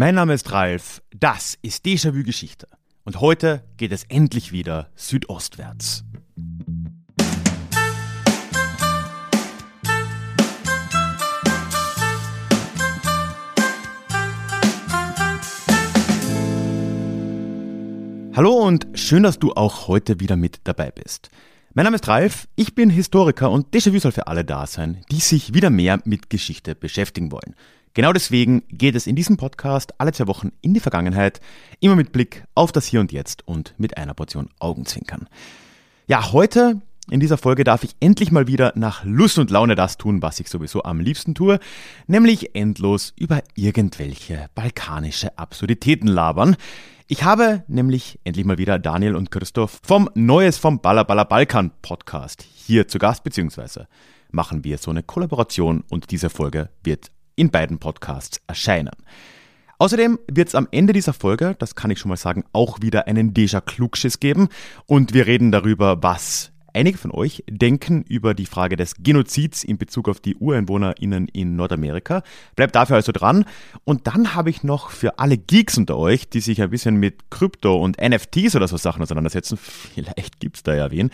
Mein Name ist Ralf, das ist Déjà-vu Geschichte. Und heute geht es endlich wieder südostwärts. Hallo und schön, dass du auch heute wieder mit dabei bist. Mein Name ist Ralf, ich bin Historiker und Déjà-vu soll für alle da sein, die sich wieder mehr mit Geschichte beschäftigen wollen. Genau deswegen geht es in diesem Podcast alle zwei Wochen in die Vergangenheit, immer mit Blick auf das Hier und Jetzt und mit einer Portion Augenzwinkern. Ja, heute in dieser Folge darf ich endlich mal wieder nach Lust und Laune das tun, was ich sowieso am liebsten tue, nämlich endlos über irgendwelche balkanische Absurditäten labern. Ich habe nämlich endlich mal wieder Daniel und Christoph vom Neues vom Baller Baller Balkan Podcast hier zu Gast, beziehungsweise machen wir so eine Kollaboration und diese Folge wird in beiden Podcasts erscheinen. Außerdem wird es am Ende dieser Folge, das kann ich schon mal sagen, auch wieder einen Deja Klugschiss geben und wir reden darüber, was einige von euch denken über die Frage des Genozids in Bezug auf die UreinwohnerInnen in Nordamerika. Bleibt dafür also dran. Und dann habe ich noch für alle Geeks unter euch, die sich ein bisschen mit Krypto und NFTs oder so Sachen auseinandersetzen, vielleicht gibt es da ja wen,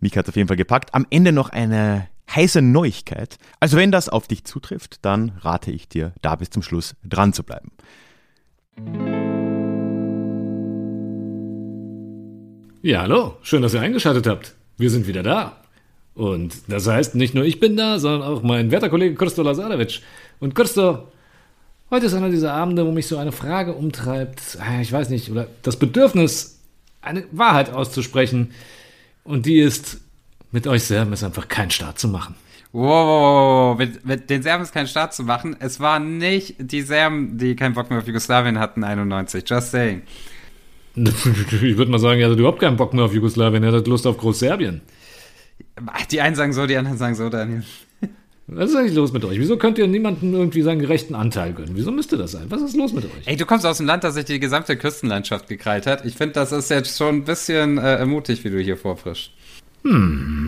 mich hat es auf jeden Fall gepackt, am Ende noch eine heiße Neuigkeit. Also wenn das auf dich zutrifft, dann rate ich dir, da bis zum Schluss dran zu bleiben. Ja, hallo, schön, dass ihr eingeschaltet habt. Wir sind wieder da. Und das heißt, nicht nur ich bin da, sondern auch mein werter Kollege Christo Lazarevic. Und Christo, heute ist einer dieser Abende, wo mich so eine Frage umtreibt, ah, ich weiß nicht, oder das Bedürfnis, eine Wahrheit auszusprechen. Und die ist, mit euch Serben ist einfach kein Start zu machen. Wow, Mit, mit den Serben ist kein Start zu machen. Es waren nicht die Serben, die keinen Bock mehr auf Jugoslawien hatten, 91. Just saying. Ich würde mal sagen, ihr hattet überhaupt keinen Bock mehr auf Jugoslawien, ihr hattet Lust auf Großserbien. Die einen sagen so, die anderen sagen so, Daniel. Was ist eigentlich los mit euch? Wieso könnt ihr niemandem irgendwie seinen gerechten Anteil gönnen? Wieso müsste das sein? Was ist los mit euch? Ey, du kommst aus einem Land, das sich die gesamte Küstenlandschaft gekrallt hat. Ich finde, das ist jetzt schon ein bisschen äh, ermutigt, wie du hier vorfrischst. Hm,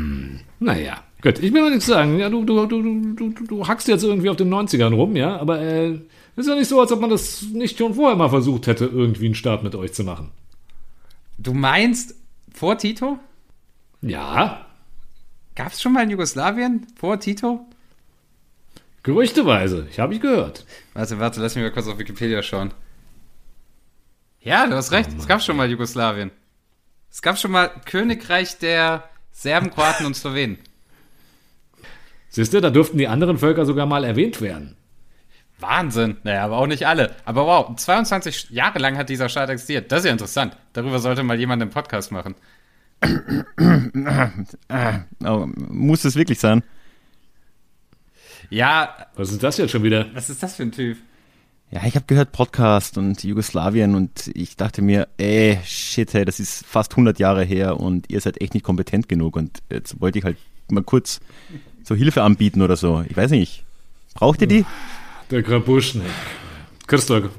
naja, gut. Ich will mal nichts sagen. Ja, du, du, du, du, du, hackst jetzt irgendwie auf den 90ern rum, ja, aber äh, ist ja nicht so, als ob man das nicht schon vorher mal versucht hätte, irgendwie einen Start mit euch zu machen. Du meinst vor Tito? Ja. Gab es schon mal in Jugoslawien vor Tito? Gerüchteweise, ich habe ich gehört. Warte, warte, lass mich mal kurz auf Wikipedia schauen. Ja, du hast recht, oh es gab schon mal Jugoslawien. Es gab schon mal Königreich der Serben, Kroaten und Slowenen. Siehst du, da durften die anderen Völker sogar mal erwähnt werden. Wahnsinn. Naja, aber auch nicht alle. Aber wow, 22 Jahre lang hat dieser Staat existiert. Das ist ja interessant. Darüber sollte mal jemand einen Podcast machen. oh, muss es wirklich sein? Ja. Was ist das jetzt schon wieder? Was ist das für ein Typ? Ja, ich habe gehört Podcast und Jugoslawien und ich dachte mir, ey, shit, hey, das ist fast 100 Jahre her und ihr seid echt nicht kompetent genug und jetzt wollte ich halt mal kurz so Hilfe anbieten oder so. Ich weiß nicht. Braucht ihr die? Der Grabuschnik. Christoph,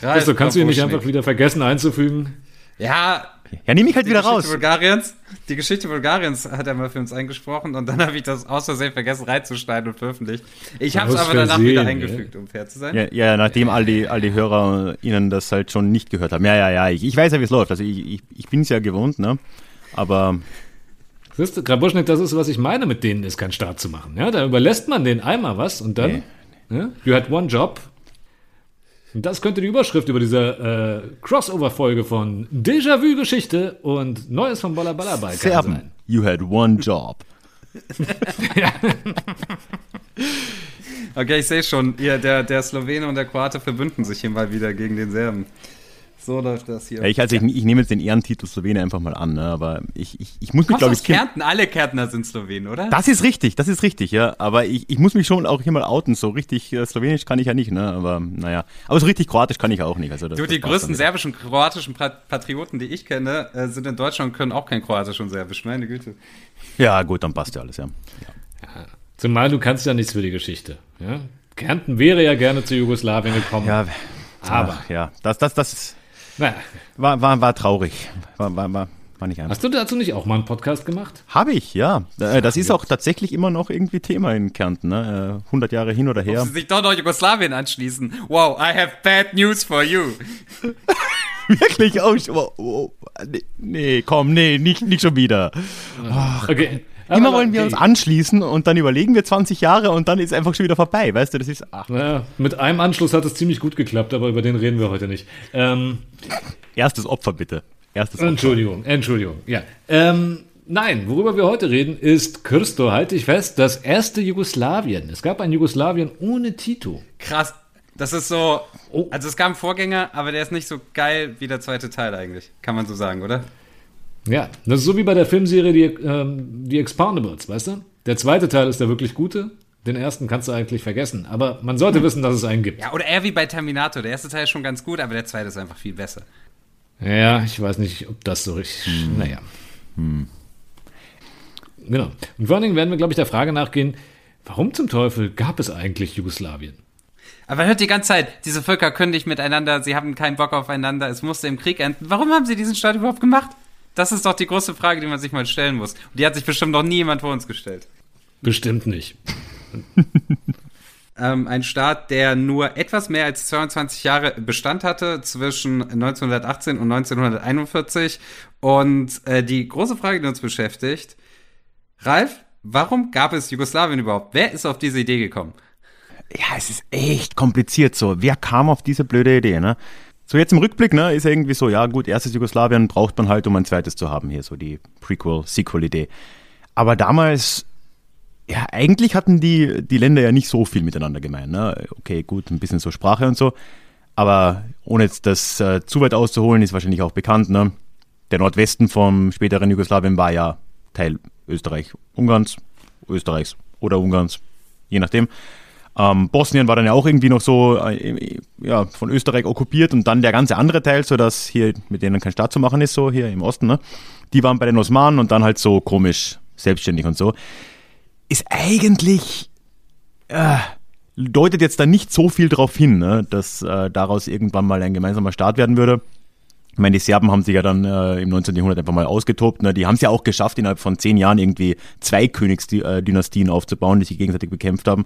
Christoph kannst du ihn nicht einfach wieder vergessen einzufügen? Ja. Ja, nehme ich halt wieder Geschichte raus. Bulgariens, die Geschichte Bulgariens hat er mal für uns eingesprochen und dann habe ich das aus Versehen vergessen reinzuschneiden und veröffentlicht. Ich habe es aber danach Versehen, wieder eingefügt, ja. um fair zu sein. Ja, ja nachdem all die, all die Hörer ihnen das halt schon nicht gehört haben. Ja, ja, ja, ich, ich weiß ja, wie es läuft. Also ich, ich, ich bin es ja gewohnt, ne? Aber Siehst du, Grabuschnik, das ist, was ich meine, mit denen ist kein Start zu machen. Ja, da überlässt man denen einmal was und dann, Nee. ja, you had one job. Und das könnte die Überschrift über diese äh, Crossover-Folge von Déjà-vu-Geschichte und Neues vom Baller Baller Balkan Serben, sein. you had one job. Okay, ich sehe schon, ihr, der, der Slowene und der Kroate verbünden sich hier mal wieder gegen den Serben. So läuft das hier. Ja, ich, also ich, ich nehme jetzt den Ehrentitel Slowene einfach mal an, ne? aber ich, ich, ich muss mich, glaube ich, Kärnten? Alle Kärntner sind Slowenen, oder? Das ist richtig, das ist richtig, ja. Aber ich, ich muss mich schon auch hier mal outen. So richtig äh, Slowenisch kann ich ja nicht, ne? Aber naja. Aber so richtig Kroatisch kann ich auch nicht. Also das, du, das die passt größten serbischen, kroatischen Pat- Patrioten, die ich kenne, äh, sind in Deutschland und können auch kein Kroatisch und Serbisch. Meine Güte. Ja, gut, dann passt ja alles, ja. Zumal du kannst ja nichts für die Geschichte. Ja? Kärnten wäre ja gerne zu Jugoslawien gekommen. Ja, aber, ach, ja, das, das, das naja, war, war, war traurig. War, war, war, War nicht einfach. Hast du dazu nicht auch mal einen Podcast gemacht? Habe ich, ja. Äh, Das ist auch tatsächlich immer noch irgendwie Thema in Kärnten. Ne? Äh, 100 Jahre hin oder her. Sie sich doch noch Jugoslawien anschließen. Wow, I have bad news for you. Wirklich? Oh, oh, oh, nee, komm, nee, nicht, nicht schon wieder. Okay. Immer wollen wir uns anschließen und dann überlegen wir 20 Jahre und dann ist einfach schon wieder vorbei. Weißt du, das ist. Ach, Naja, mit einem Anschluss hat es ziemlich gut geklappt, aber über den reden wir heute nicht. Ähm, erstes Opfer bitte. Erstes Opfer. Entschuldigung, Entschuldigung, ja. Ähm, nein, worüber wir heute reden, ist, Christo, halte ich fest, das erste Jugoslawien. Es gab ein Jugoslawien ohne Tito. Krass. Das ist so. Oh. Also es gab einen Vorgänger, aber der ist nicht so geil wie der zweite Teil eigentlich. Kann man so sagen, oder? Ja, das ist so wie bei der Filmserie die, ähm, die Expoundables, weißt du? Der zweite Teil ist der wirklich gute, den ersten kannst du eigentlich vergessen. Aber man sollte wissen, dass es einen gibt. Ja, oder eher wie bei Terminator. Der erste Teil ist schon ganz gut, aber der zweite ist einfach viel besser. Ja, ich weiß nicht, ob das so richtig. Naja. Genau. Und vor allen Dingen werden wir, glaube ich, der Frage nachgehen, warum zum Teufel gab es eigentlich Jugoslawien? Aber man hört die ganze Zeit, diese Völker können nicht miteinander, sie haben keinen Bock aufeinander, es musste im Krieg enden. Warum haben sie diesen Staat überhaupt gemacht? Das ist doch die große Frage, die man sich mal stellen muss. Und die hat sich bestimmt noch nie jemand vor uns gestellt. Bestimmt nicht. Ähm, ein Staat, der nur etwas mehr als 22 Jahre Bestand hatte zwischen 1918 und 1941. Und äh, die große Frage, die uns beschäftigt, Ralf, warum gab es Jugoslawien überhaupt? Wer ist auf diese Idee gekommen? Ja, es ist echt kompliziert so. Wer kam auf diese blöde Idee, ne? So jetzt im Rückblick, ne, ist irgendwie so, ja gut, erstes Jugoslawien braucht man halt, um ein zweites zu haben hier, so die Prequel-Sequel-Idee. Aber damals, ja, eigentlich hatten die, die Länder ja nicht so viel miteinander gemein, ne? Okay, gut, ein bisschen so Sprache und so. Aber ohne jetzt das äh, zu weit auszuholen, ist wahrscheinlich auch bekannt, ne? Der Nordwesten vom späteren Jugoslawien war ja Teil Österreich, Ungarns, Österreichs oder Ungarns, je nachdem. Ähm, Bosnien war dann ja auch irgendwie noch so äh, ja, von Österreich okkupiert und dann der ganze andere Teil, so dass hier mit denen kein Staat zu machen ist, so hier im Osten, ne? Die waren bei den Osmanen und dann halt so komisch selbstständig und so. Ist eigentlich äh, deutet jetzt da nicht so viel drauf hin, ne, dass äh, daraus irgendwann mal ein gemeinsamer Staat werden würde. Ich meine, die Serben haben sich ja dann äh, im 19. Jahrhundert einfach mal ausgetobt. Ne? Die haben es ja auch geschafft, innerhalb von zehn Jahren irgendwie zwei Königsdynastien aufzubauen, die sich gegenseitig bekämpft haben.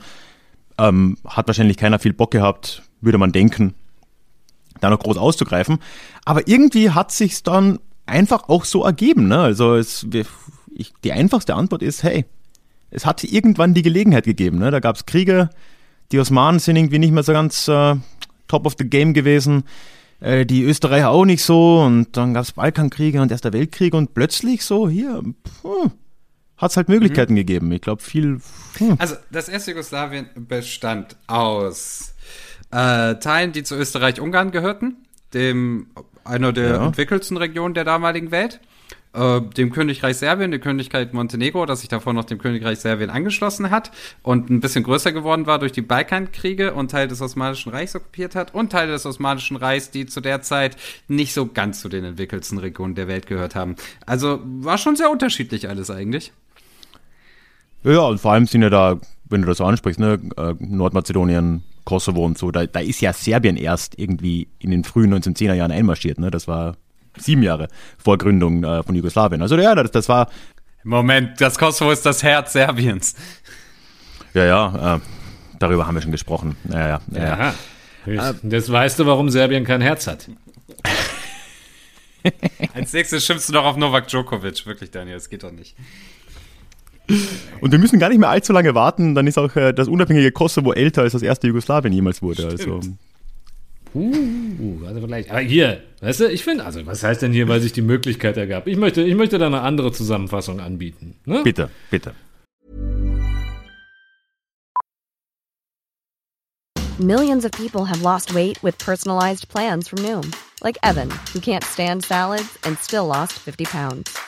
Ähm, hat wahrscheinlich keiner viel Bock gehabt, würde man denken, da noch groß auszugreifen. Aber irgendwie hat sich's dann einfach auch so ergeben. Ne? Also es, ich, die einfachste Antwort ist, hey, es hat irgendwann die Gelegenheit gegeben. Ne? Da gab's Kriege, die Osmanen sind irgendwie nicht mehr so ganz äh, top of the game gewesen. Äh, die Österreicher auch nicht so. Und dann gab's Balkankriege und Erster Weltkrieg und plötzlich so, hier, hat es halt Möglichkeiten gegeben. Ich glaube, viel. Hm. Also, das erste Jugoslawien bestand aus äh, Teilen, die zu Österreich-Ungarn gehörten, dem einer der Ja. entwickelsten Regionen der damaligen Welt, äh, dem Königreich Serbien, dem Königreich Montenegro, das sich davor noch dem Königreich Serbien angeschlossen hat und ein bisschen größer geworden war durch die Balkankriege und Teil des Osmanischen Reichs okkupiert hat und Teile des Osmanischen Reichs, die zu der Zeit nicht so ganz zu den entwickelsten Regionen der Welt gehört haben. Also war schon sehr unterschiedlich alles eigentlich. Ja, und vor allem sind ja da, wenn du das so ansprichst, ne, äh, Nordmazedonien, Kosovo und so, da, da ist ja Serbien erst irgendwie in den frühen 1910er Jahren einmarschiert. Ne? Das war sieben Jahre vor Gründung äh, von Jugoslawien. Also ja, das, das war, Moment, das Kosovo ist das Herz Serbiens. ja, ja, äh, darüber haben wir schon gesprochen. Ja, ja, ja. ja. Jetzt weißt du, warum Serbien kein Herz hat. Als nächstes schimpfst du doch auf Novak Djokovic. Wirklich, Daniel, das geht doch nicht. Und wir müssen gar nicht mehr allzu lange warten, dann ist auch äh, das unabhängige Kosovo älter als das erste Jugoslawien jemals wurde. Also, Uh, also vielleicht. Aber hier, weißt du, ich finde, also was heißt denn hier, weil sich die Möglichkeit ergab? Ich möchte, ich möchte da eine andere Zusammenfassung anbieten. Ne? bitte, bitte. Millions of people have lost weight with personalized plans from Noom, like Evan, who can't stand salads and still lost 50 pounds.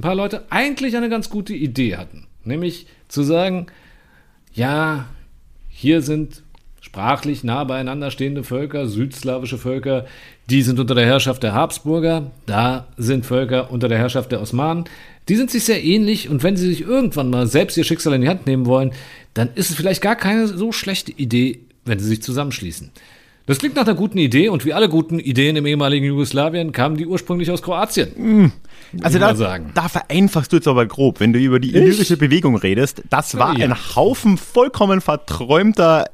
ein paar Leute eigentlich eine ganz gute Idee hatten. Nämlich zu sagen, ja, hier sind sprachlich nah beieinander stehende Völker, südslawische Völker, die sind unter der Herrschaft der Habsburger, da sind Völker unter der Herrschaft der Osmanen. Die sind sich sehr ähnlich und wenn sie sich irgendwann mal selbst ihr Schicksal in die Hand nehmen wollen, dann ist es vielleicht gar keine so schlechte Idee, wenn sie sich zusammenschließen. Das klingt nach einer guten Idee und wie alle guten Ideen im ehemaligen Jugoslawien kamen die ursprünglich aus Kroatien. Also da, da vereinfachst du jetzt aber grob, wenn du über die illyrische Bewegung redest. Das war Ja. ein Haufen vollkommen verträumter,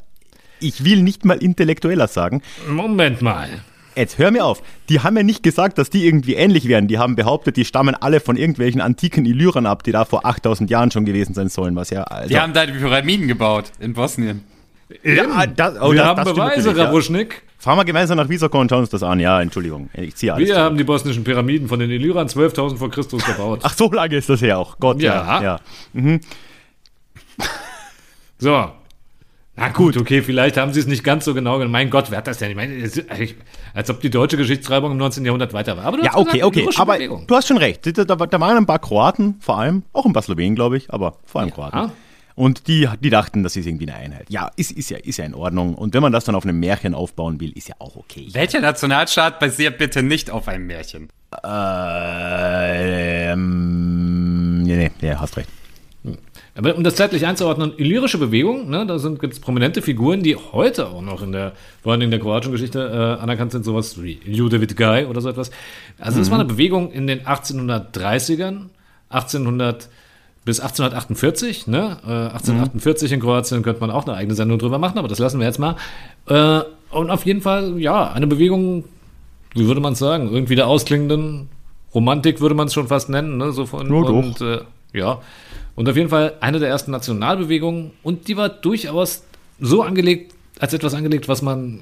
ich will nicht mal intellektueller sagen. Moment mal. Jetzt hör mir auf. Die haben ja nicht gesagt, dass die irgendwie ähnlich wären. Die haben behauptet, die stammen alle von irgendwelchen antiken Illyrern ab, die da vor 8000 Jahren schon gewesen sein sollen. Was ja, also, Die haben da die Pyramiden gebaut in Bosnien. Ja, das, oh, wir das, haben das Beweise, natürlich, ja. Rabuschnik. Fahren wir gemeinsam nach Visoko und schauen uns das an. Ja, Entschuldigung. Ich ziehe alles. Wir zurück. haben die bosnischen Pyramiden von den Illyrern 12.000 vor Christus gebaut. Ach, so lange ist das her auch. Gott, ja. Ja. ja. So. Na gut, okay, vielleicht haben sie es nicht ganz so genau genommen. Mein Gott, wer hat das denn? Ich meine, als ob die deutsche Geschichtsschreibung im 19. Jahrhundert weiter war. Aber du Ja, hast okay, okay. Aber Bewegung. du hast schon recht. Da, da, waren ein paar Kroaten, vor allem, auch ein paar Slowenen, glaube ich, aber vor allem Kroaten. Und die, die dachten, das ist irgendwie eine Einheit. Ja, ist, ist, ja, ist ja in Ordnung. Und wenn man das dann auf einem Märchen aufbauen will, ist ja auch okay. Welcher Nationalstaat basiert bitte nicht auf einem Märchen? Äh, ähm, nee, nee, nee, hast recht. Aber um das zeitlich einzuordnen, illyrische Bewegung, ne, da gibt es prominente Figuren, die heute auch noch in der, vor allem in der kroatischen Geschichte äh, anerkannt sind, sowas wie Ljudevic Gaj oder so etwas. Also das war eine Bewegung in den 1830ern, 1800 bis 1848, ne? Äh, 1848 in Kroatien könnte man auch eine eigene Sendung drüber machen, aber das lassen wir jetzt mal. Äh, und auf jeden Fall, ja, eine Bewegung, wie würde man es sagen, irgendwie der ausklingenden Romantik würde man es schon fast nennen, ne? So von, Ja, doch. und äh, ja. Und auf jeden Fall eine der ersten Nationalbewegungen und die war durchaus so angelegt, als etwas angelegt, was man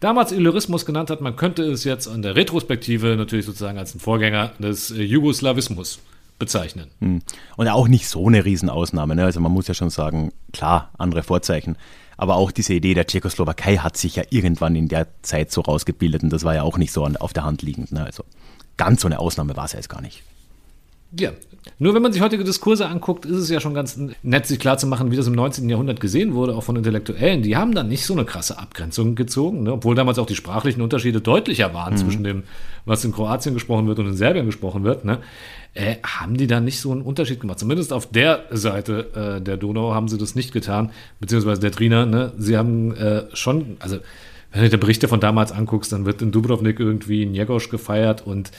damals Illyrismus genannt hat. Man könnte es jetzt in der Retrospektive natürlich sozusagen als ein Vorgänger des äh, Jugoslawismus bezeichnen. Und auch nicht so eine Riesenausnahme. Ne? Also man muss ja schon sagen, klar, andere Vorzeichen. Aber auch diese Idee der Tschechoslowakei hat sich ja irgendwann in der Zeit so rausgebildet und das war ja auch nicht so an, auf der Hand liegend. Ne? Also ganz so eine Ausnahme war es ja jetzt gar nicht. Ja, nur wenn man sich heutige Diskurse anguckt, ist es ja schon ganz nett, sich klarzumachen, wie das im 19. Jahrhundert gesehen wurde, auch von Intellektuellen. Die haben dann nicht so eine krasse Abgrenzung gezogen, ne? obwohl damals auch die sprachlichen Unterschiede deutlicher waren zwischen dem, was in Kroatien gesprochen wird und in Serbien gesprochen wird. Ne? Äh, haben die da nicht so einen Unterschied gemacht? Zumindest auf der Seite äh, der Donau haben sie das nicht getan, beziehungsweise der Triner. Ne? Sie haben äh, schon, also wenn du dir Berichte von damals anguckst, dann wird in Dubrovnik irgendwie Njegosch gefeiert und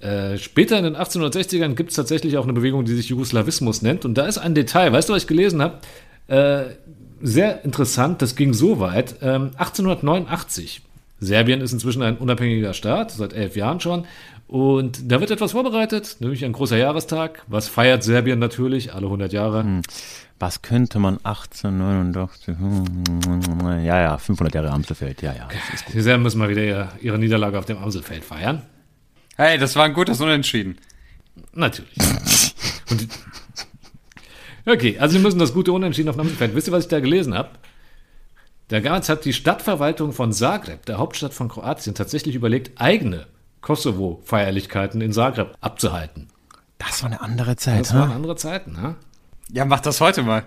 äh, später in den 1860ern gibt es tatsächlich auch eine Bewegung, die sich Jugoslawismus nennt. Und da ist ein Detail, weißt du, was ich gelesen habe? Äh, sehr interessant, das ging so weit. Ähm, 1889. Serbien ist inzwischen ein unabhängiger Staat, seit elf Jahren schon. Und da wird etwas vorbereitet, nämlich ein großer Jahrestag. Was feiert Serbien natürlich alle 100 Jahre? Was könnte man 1889? hm, Ja, ja, 500 Jahre Amselfeld. Ja, ja. Die Serben müssen mal wieder ihre, Niederlage auf dem Amselfeld feiern. Hey, das war ein gutes Unentschieden. Natürlich. Und okay, also wir müssen das gute Unentschieden auf dem Amselfeld. Wisst ihr, was ich da gelesen habe? Damals hat die Stadtverwaltung von Zagreb, der Hauptstadt von Kroatien, tatsächlich überlegt, eigene Kosovo-Feierlichkeiten in Zagreb abzuhalten. Das war eine andere Zeit. Das waren ha? andere Zeiten, ne? Ja, mach das heute mal.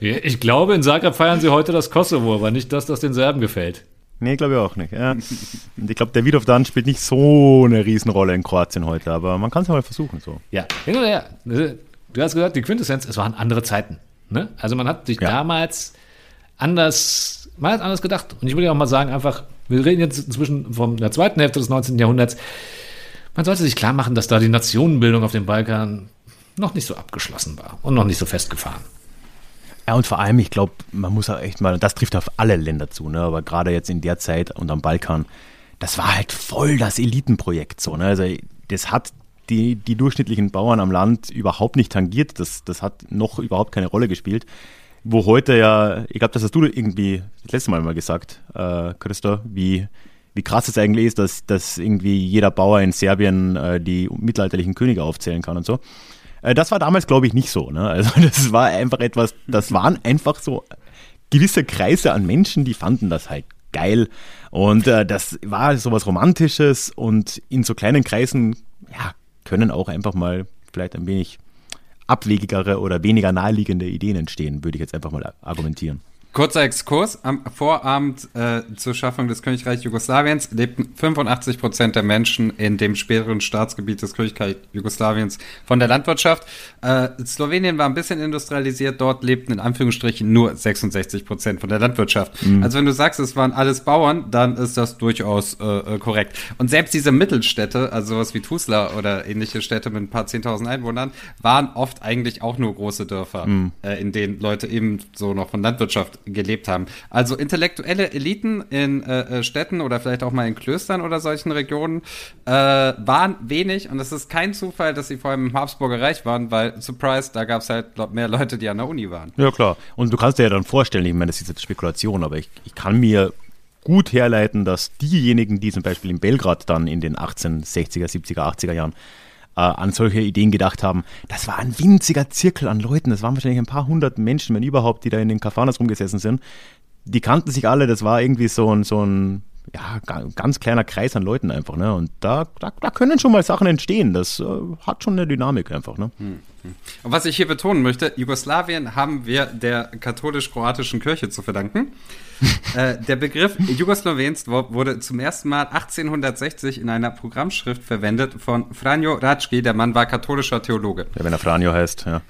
Ich glaube, in Zagreb feiern sie heute das Kosovo, aber nicht das, das den Serben gefällt. Nee, glaube ich auch nicht. Ja. Und ich glaube, der Vidovdan spielt nicht so eine Riesenrolle in Kroatien heute, aber man kann es ja mal versuchen. So. Ja, hin oder her. Du hast gesagt, die Quintessenz, es waren andere Zeiten. Ne? Also man hat sich Ja. damals anders, man hat anders gedacht. Und ich würde ja auch mal sagen, einfach, wir reden jetzt inzwischen von der zweiten Hälfte des 19. Jahrhunderts. Man sollte sich klar machen, dass da die Nationenbildung auf dem Balkan noch nicht so abgeschlossen war und noch nicht so festgefahren. Ja, und vor allem, ich glaube, man muss auch echt mal, das trifft auf alle Länder zu, ne? aber gerade jetzt in der Zeit und am Balkan, das war halt voll das Elitenprojekt. So, ne? Also das hat die, die durchschnittlichen Bauern am Land überhaupt nicht tangiert, das, das hat noch überhaupt keine Rolle gespielt. Wo heute ja, ich glaube, das hast du irgendwie das letzte Mal mal gesagt, äh, Christa, wie, wie krass es eigentlich ist, dass, dass irgendwie jeder Bauer in Serbien äh, die mittelalterlichen Könige aufzählen kann und so. Äh, Das war damals, glaube ich, nicht so. Ne? Also das war einfach etwas, das waren einfach so gewisse Kreise an Menschen, die fanden das halt geil. Und äh, das war so was Romantisches und in so kleinen Kreisen, ja, können auch einfach mal vielleicht ein wenig abwegigere oder weniger naheliegende Ideen entstehen, würde ich jetzt einfach mal argumentieren. Kurzer Exkurs. Am Vorabend äh, zur Schaffung des Königreichs Jugoslawiens lebten 85 Prozent der Menschen in dem späteren Staatsgebiet des Königreichs Jugoslawiens von der Landwirtschaft. Äh, Slowenien war ein bisschen industrialisiert. Dort lebten in Anführungsstrichen nur 66 Prozent von der Landwirtschaft. Mhm. Also wenn du sagst, es waren alles Bauern, dann ist das durchaus äh, äh korrekt. Und selbst diese Mittelstädte, also sowas wie Tuzla oder ähnliche Städte mit ein paar 10.000 Einwohnern, waren oft eigentlich auch nur große Dörfer, mhm. äh, in denen Leute eben so noch von Landwirtschaft gelebt haben. Also intellektuelle Eliten in äh, äh, Städten oder vielleicht auch mal in Klöstern oder solchen Regionen äh, waren wenig und es ist kein Zufall, dass sie vor allem im Habsburger Reich waren, weil, surprise, da gab es halt mehr Leute, die an der Uni waren. Ja, klar. Und du kannst dir ja dann vorstellen, ich meine, das ist jetzt Spekulation, aber ich, ich kann mir gut herleiten, dass diejenigen, die zum Beispiel in Belgrad dann in den 1860er, 70er, 80er Jahren äh, an solche Ideen gedacht haben. Das war ein winziger Zirkel an Leuten. Das waren wahrscheinlich ein paar hundert Menschen, wenn überhaupt, die da in den Kafanas rumgesessen sind. Die kannten sich alle. Das war irgendwie so ein, so ein ja, ganz kleiner Kreis an Leuten einfach. Ne? Und da, da, da können schon mal Sachen entstehen. Das äh, hat schon eine Dynamik einfach. Ne? Hm, hm. Und was ich hier betonen möchte, Jugoslawien haben wir der katholisch-kroatischen Kirche zu verdanken. Äh, der Begriff Jugoslowens wurde zum ersten Mal 1860 in einer Programmschrift verwendet von Franjo Rajki. Der Mann war katholischer Theologe. Ja, wenn er Franjo heißt, ja.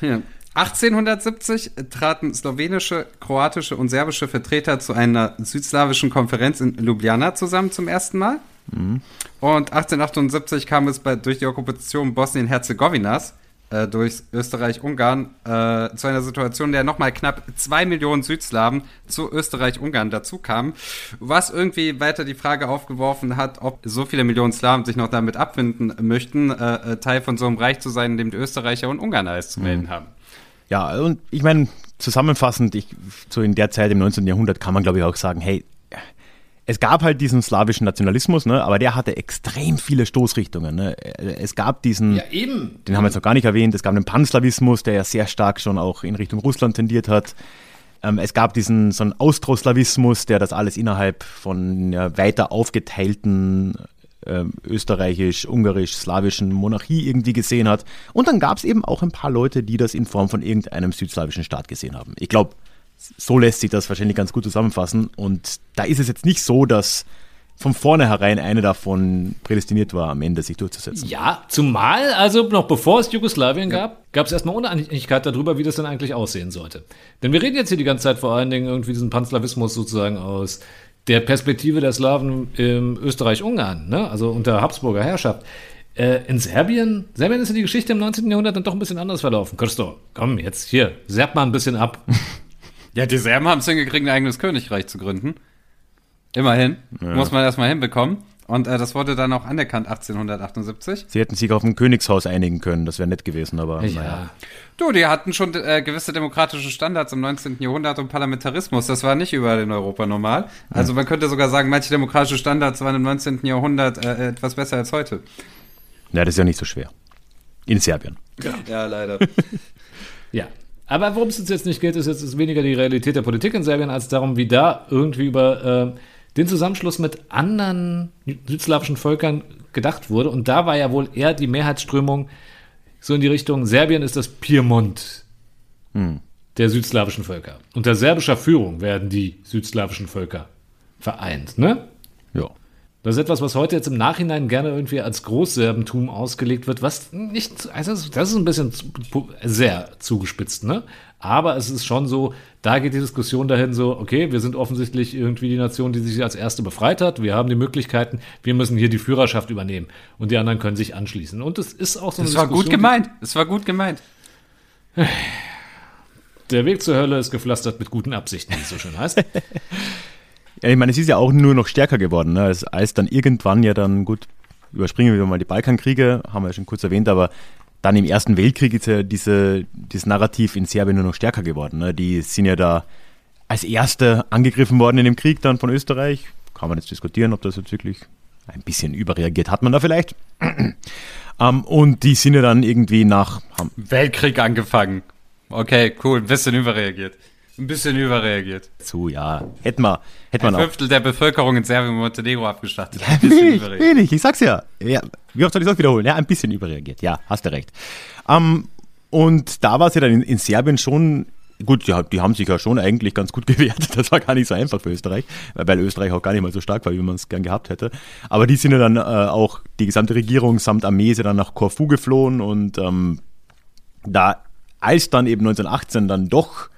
ja. 1870 traten slowenische, kroatische und serbische Vertreter zu einer südslawischen Konferenz in Ljubljana zusammen zum ersten Mal. Mhm. Und 1878 kam es bei, durch die Okkupation Bosnien-Herzegowinas äh, durch Österreich-Ungarn äh, zu einer Situation, in der nochmal knapp zwei Millionen Südslawen zu Österreich-Ungarn dazukamen, was irgendwie weiter die Frage aufgeworfen hat, ob so viele Millionen Slawen sich noch damit abfinden möchten, äh, äh Teil von so einem Reich zu sein, in dem die Österreicher und Ungarn alles zu melden mhm. haben. Ja, und ich meine, zusammenfassend, ich, so in der Zeit im 19. Jahrhundert kann man, glaube ich, auch sagen, hey, es gab halt diesen slawischen Nationalismus, ne, aber der hatte extrem viele Stoßrichtungen. Ne. Es gab diesen, ja, eben. den haben wir jetzt noch gar nicht erwähnt, es gab den Panslawismus, der ja sehr stark schon auch in Richtung Russland tendiert hat. Ähm, es gab diesen so einen Austroslawismus, der das alles innerhalb von ja, weiter aufgeteilten äh, österreichisch, ungarisch, slawischen Monarchie irgendwie gesehen hat. Und dann gab es eben auch ein paar Leute, die das in Form von irgendeinem südslawischen Staat gesehen haben. Ich glaube, so lässt sich das wahrscheinlich ganz gut zusammenfassen. Und da ist es jetzt nicht so, dass von vornherein eine davon prädestiniert war, am Ende sich durchzusetzen. Ja, zumal, also noch bevor es Jugoslawien ja. gab, gab es erstmal Uneinigkeit darüber, wie das denn eigentlich aussehen sollte. Denn wir reden jetzt hier die ganze Zeit vor allen Dingen irgendwie diesen Panslawismus sozusagen aus der Perspektive der Slawen im Österreich-Ungarn, ne? also unter Habsburger Herrschaft. Äh, in Serbien, Serbien ist ja die Geschichte im 19. Jahrhundert dann doch ein bisschen anders verlaufen. Christo, komm, jetzt hier, serb mal ein bisschen ab. ja, die Serben haben es hingekriegt, ein eigenes Königreich zu gründen. Immerhin. Ja. Muss man erstmal hinbekommen. Und äh, das wurde dann auch anerkannt 1878. Sie hätten sich auf ein Königshaus einigen können, das wäre nett gewesen, aber ja. naja. Du, die hatten schon äh, gewisse demokratische Standards im 19. Jahrhundert und Parlamentarismus. Das war nicht überall in Europa normal. Also man könnte sogar sagen, manche demokratische Standards waren im 19. Jahrhundert äh, etwas besser als heute. Ja, das ist ja nicht so schwer. In Serbien. Ja, ja leider. ja. Aber worum es uns jetzt nicht geht, ist jetzt weniger die Realität der Politik in Serbien, als darum, wie da irgendwie über äh, den Zusammenschluss mit anderen südslawischen Völkern gedacht wurde. Und da war ja wohl eher die Mehrheitsströmung so in die Richtung, Serbien ist das Piemont hm. der südslawischen Völker. Unter serbischer Führung werden die südslawischen Völker vereint, ne? Ja. Das ist etwas, was heute jetzt im Nachhinein gerne irgendwie als Großserbentum ausgelegt wird, was nicht, also das ist ein bisschen sehr zugespitzt, ne? Aber es ist schon so, da geht die Diskussion dahin so, okay, wir sind offensichtlich irgendwie die Nation, die sich als erste befreit hat. Wir haben die Möglichkeiten, wir müssen hier die Führerschaft übernehmen und die anderen können sich anschließen. Und es ist auch so eine Das war gut gemeint. Es war gut gemeint. Der Weg zur Hölle ist gepflastert mit guten Absichten, wie es so schön heißt. ja, ich meine, es ist ja auch nur noch stärker geworden, ne? als, als dann irgendwann ja dann, gut, überspringen wir mal die Balkankriege, haben wir ja schon kurz erwähnt, aber dann im Ersten Weltkrieg ist ja diese, dieses Narrativ in Serbien nur noch stärker geworden. Ne? Die sind ja da als Erste angegriffen worden in dem Krieg dann von Österreich. Kann man jetzt diskutieren, ob das jetzt wirklich ein bisschen überreagiert hat man da vielleicht. um, und die sind ja dann irgendwie nach... Weltkrieg angefangen. Okay, cool, ein bisschen überreagiert. Ein bisschen überreagiert. Zu, ja. Hätten wir, hätten Ein wir noch. Fünftel der Bevölkerung in Serbien und Montenegro abgestattet. Ja, Ein bisschen wenig, überreagiert. wenig, ich sag's ja. ja. Wie oft soll ich das wiederholen? Ja, ein bisschen überreagiert. Ja, hast du recht. Ähm, und da war es ja dann in, in Serbien schon, gut, die, die haben sich ja schon eigentlich ganz gut gewehrt. Das war gar nicht so einfach für Österreich, weil Österreich auch gar nicht mal so stark war, wie man es gern gehabt hätte. Aber die sind ja dann äh, auch, die gesamte Regierung samt Armee ist ja dann nach Korfu geflohen und ähm, da, als dann eben 1918 dann doch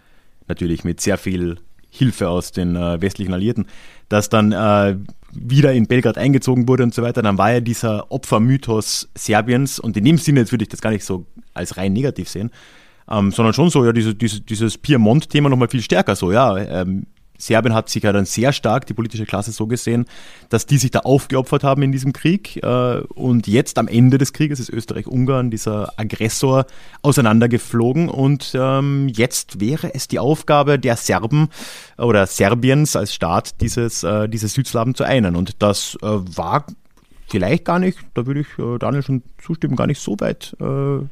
natürlich mit sehr viel Hilfe aus den äh, westlichen Alliierten, dass dann äh, wieder in Belgrad eingezogen wurde und so weiter, dann war ja dieser Opfermythos Serbiens, und in dem Sinne jetzt würde ich das gar nicht so als rein negativ sehen, ähm, sondern schon so, ja, diese, diese, dieses Piemont-Thema nochmal viel stärker so, ja. Ähm, Serbien hat sich ja dann sehr stark, die politische Klasse so gesehen, dass die sich da aufgeopfert haben in diesem Krieg. Äh, und jetzt am Ende des Krieges ist Österreich-Ungarn, dieser Aggressor, auseinandergeflogen. Und ähm, jetzt wäre es die Aufgabe der Serben oder Serbiens als Staat, dieses, äh, diese Südslawen zu einen. Und das äh, war vielleicht gar nicht, da würde ich äh, Daniel schon zustimmen, gar nicht so weit äh,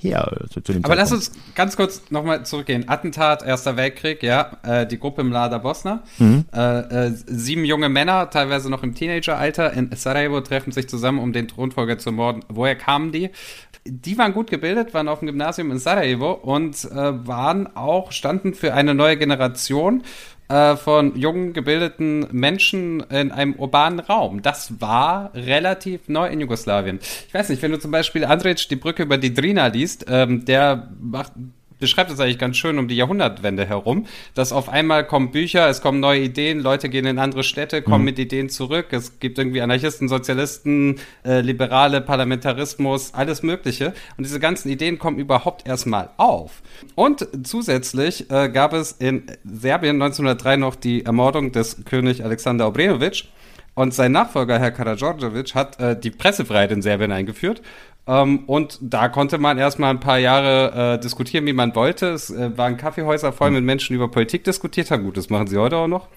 her. Also zu dem Aber lass uns ganz kurz nochmal zurückgehen. Attentat, Erster Weltkrieg, ja, äh, die Gruppe Mlada Bosna. Mhm. Äh, äh, sieben junge Männer, teilweise noch im Teenageralter, in Sarajevo treffen sich zusammen, um den Thronfolger zu morden. Woher kamen die? Die waren gut gebildet, waren auf dem Gymnasium in Sarajevo und äh, waren auch, standen für eine neue Generation äh, von jungen, gebildeten Menschen in einem urbanen Raum. Das war relativ neu in Jugoslawien. Ich weiß nicht, wenn du zum Beispiel Andrić die Brücke über die Drina liest, ähm, der macht, beschreibt es eigentlich ganz schön um die Jahrhundertwende herum, dass auf einmal kommen Bücher, es kommen neue Ideen, Leute gehen in andere Städte, kommen mit Ideen zurück, es gibt irgendwie Anarchisten, Sozialisten, äh, Liberale, Parlamentarismus, alles Mögliche. Und diese ganzen Ideen kommen überhaupt erstmal auf. Und zusätzlich äh, gab es in Serbien 1903 noch die Ermordung des König Alexander Obrenovic. Und sein Nachfolger, Herr Karadžordžević, hat äh, die Pressefreiheit in Serbien eingeführt. Ähm, und da konnte man erstmal ein paar Jahre äh, diskutieren, wie man wollte. Es äh, waren Kaffeehäuser voll mit Menschen, die über Politik diskutiert haben. Gut, das machen sie heute auch noch.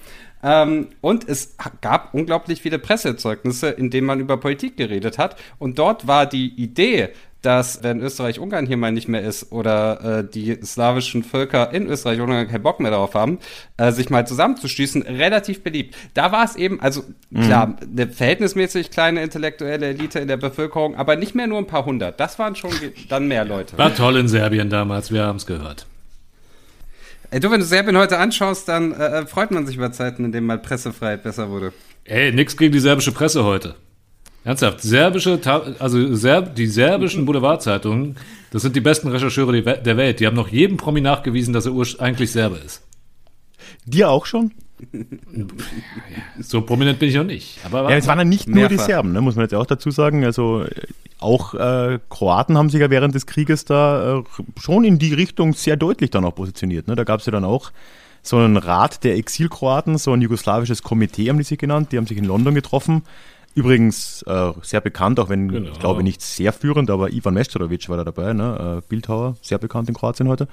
Ähm, und es gab unglaublich viele Presseerzeugnisse, in denen man über Politik geredet hat. Und dort war die Idee, dass wenn Österreich-Ungarn hier mal nicht mehr ist oder äh, die slawischen Völker in Österreich-Ungarn keinen Bock mehr darauf haben, äh, sich mal zusammenzuschließen, relativ beliebt. Da war es eben, also klar, eine verhältnismäßig kleine intellektuelle Elite in der Bevölkerung, aber nicht mehr nur ein paar hundert. Das waren schon dann mehr Leute. War toll in Serbien damals, wir haben es gehört. Ey, du, wenn du Serbien heute anschaust, dann äh, freut man sich über Zeiten, in denen mal Pressefreiheit besser wurde. Ey, nix gegen die serbische Presse heute. Ernsthaft, serbische, also Serb, die serbischen Boulevardzeitungen, das sind die besten Rechercheure der Welt. Die haben noch jedem Promi nachgewiesen, dass er eigentlich Serbe ist. Dir auch schon? So prominent bin ich noch nicht. Aber Ja, es waren ja nicht nur die. Serben, ne, muss man jetzt auch dazu sagen. Also äh, auch äh, Kroaten haben sich ja während des Krieges da äh, schon in die Richtung sehr deutlich dann auch positioniert. Ne? Da gab es ja dann auch so einen Rat der Exilkroaten, so ein jugoslawisches Komitee haben die sich genannt, die haben sich in London getroffen. Übrigens äh, sehr bekannt, auch wenn Genau. ich glaube nicht sehr führend, aber Ivan Meštrović war da dabei, ne? äh, Bildhauer, sehr bekannt in Kroatien heute.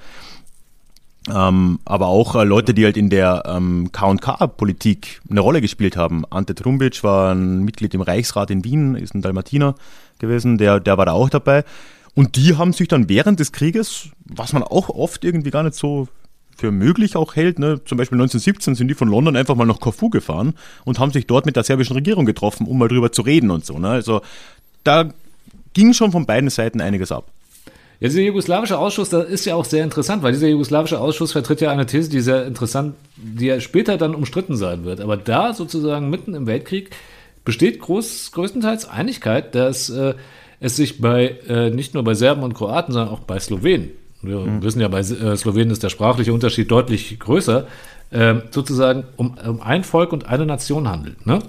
Ähm, aber auch äh, Leute, die halt in der ähm, K&K-Politik eine Rolle gespielt haben. Ante Trumbic war ein Mitglied im Reichsrat in Wien, ist ein Dalmatiner gewesen, der, der war da auch dabei. Und die haben sich dann während des Krieges, was man auch oft irgendwie gar nicht so für möglich auch hält, ne? zum Beispiel 1917 sind die von London einfach mal nach Korfu gefahren und haben sich dort mit der serbischen Regierung getroffen, um mal drüber zu reden und so. Ne? Also da ging schon von beiden Seiten einiges ab. Ja, dieser jugoslawische Ausschuss, das ist ja auch sehr interessant, weil dieser jugoslawische Ausschuss vertritt ja eine These, die sehr interessant, die ja später dann umstritten sein wird. Aber da sozusagen mitten im Weltkrieg besteht groß, größtenteils Einigkeit, dass äh, es sich bei äh, nicht nur bei Serben und Kroaten, sondern auch bei Slowenen, wir wissen ja, bei äh, Slowenen ist der sprachliche Unterschied deutlich größer, äh, sozusagen um, um ein Volk und eine Nation handelt. Ne?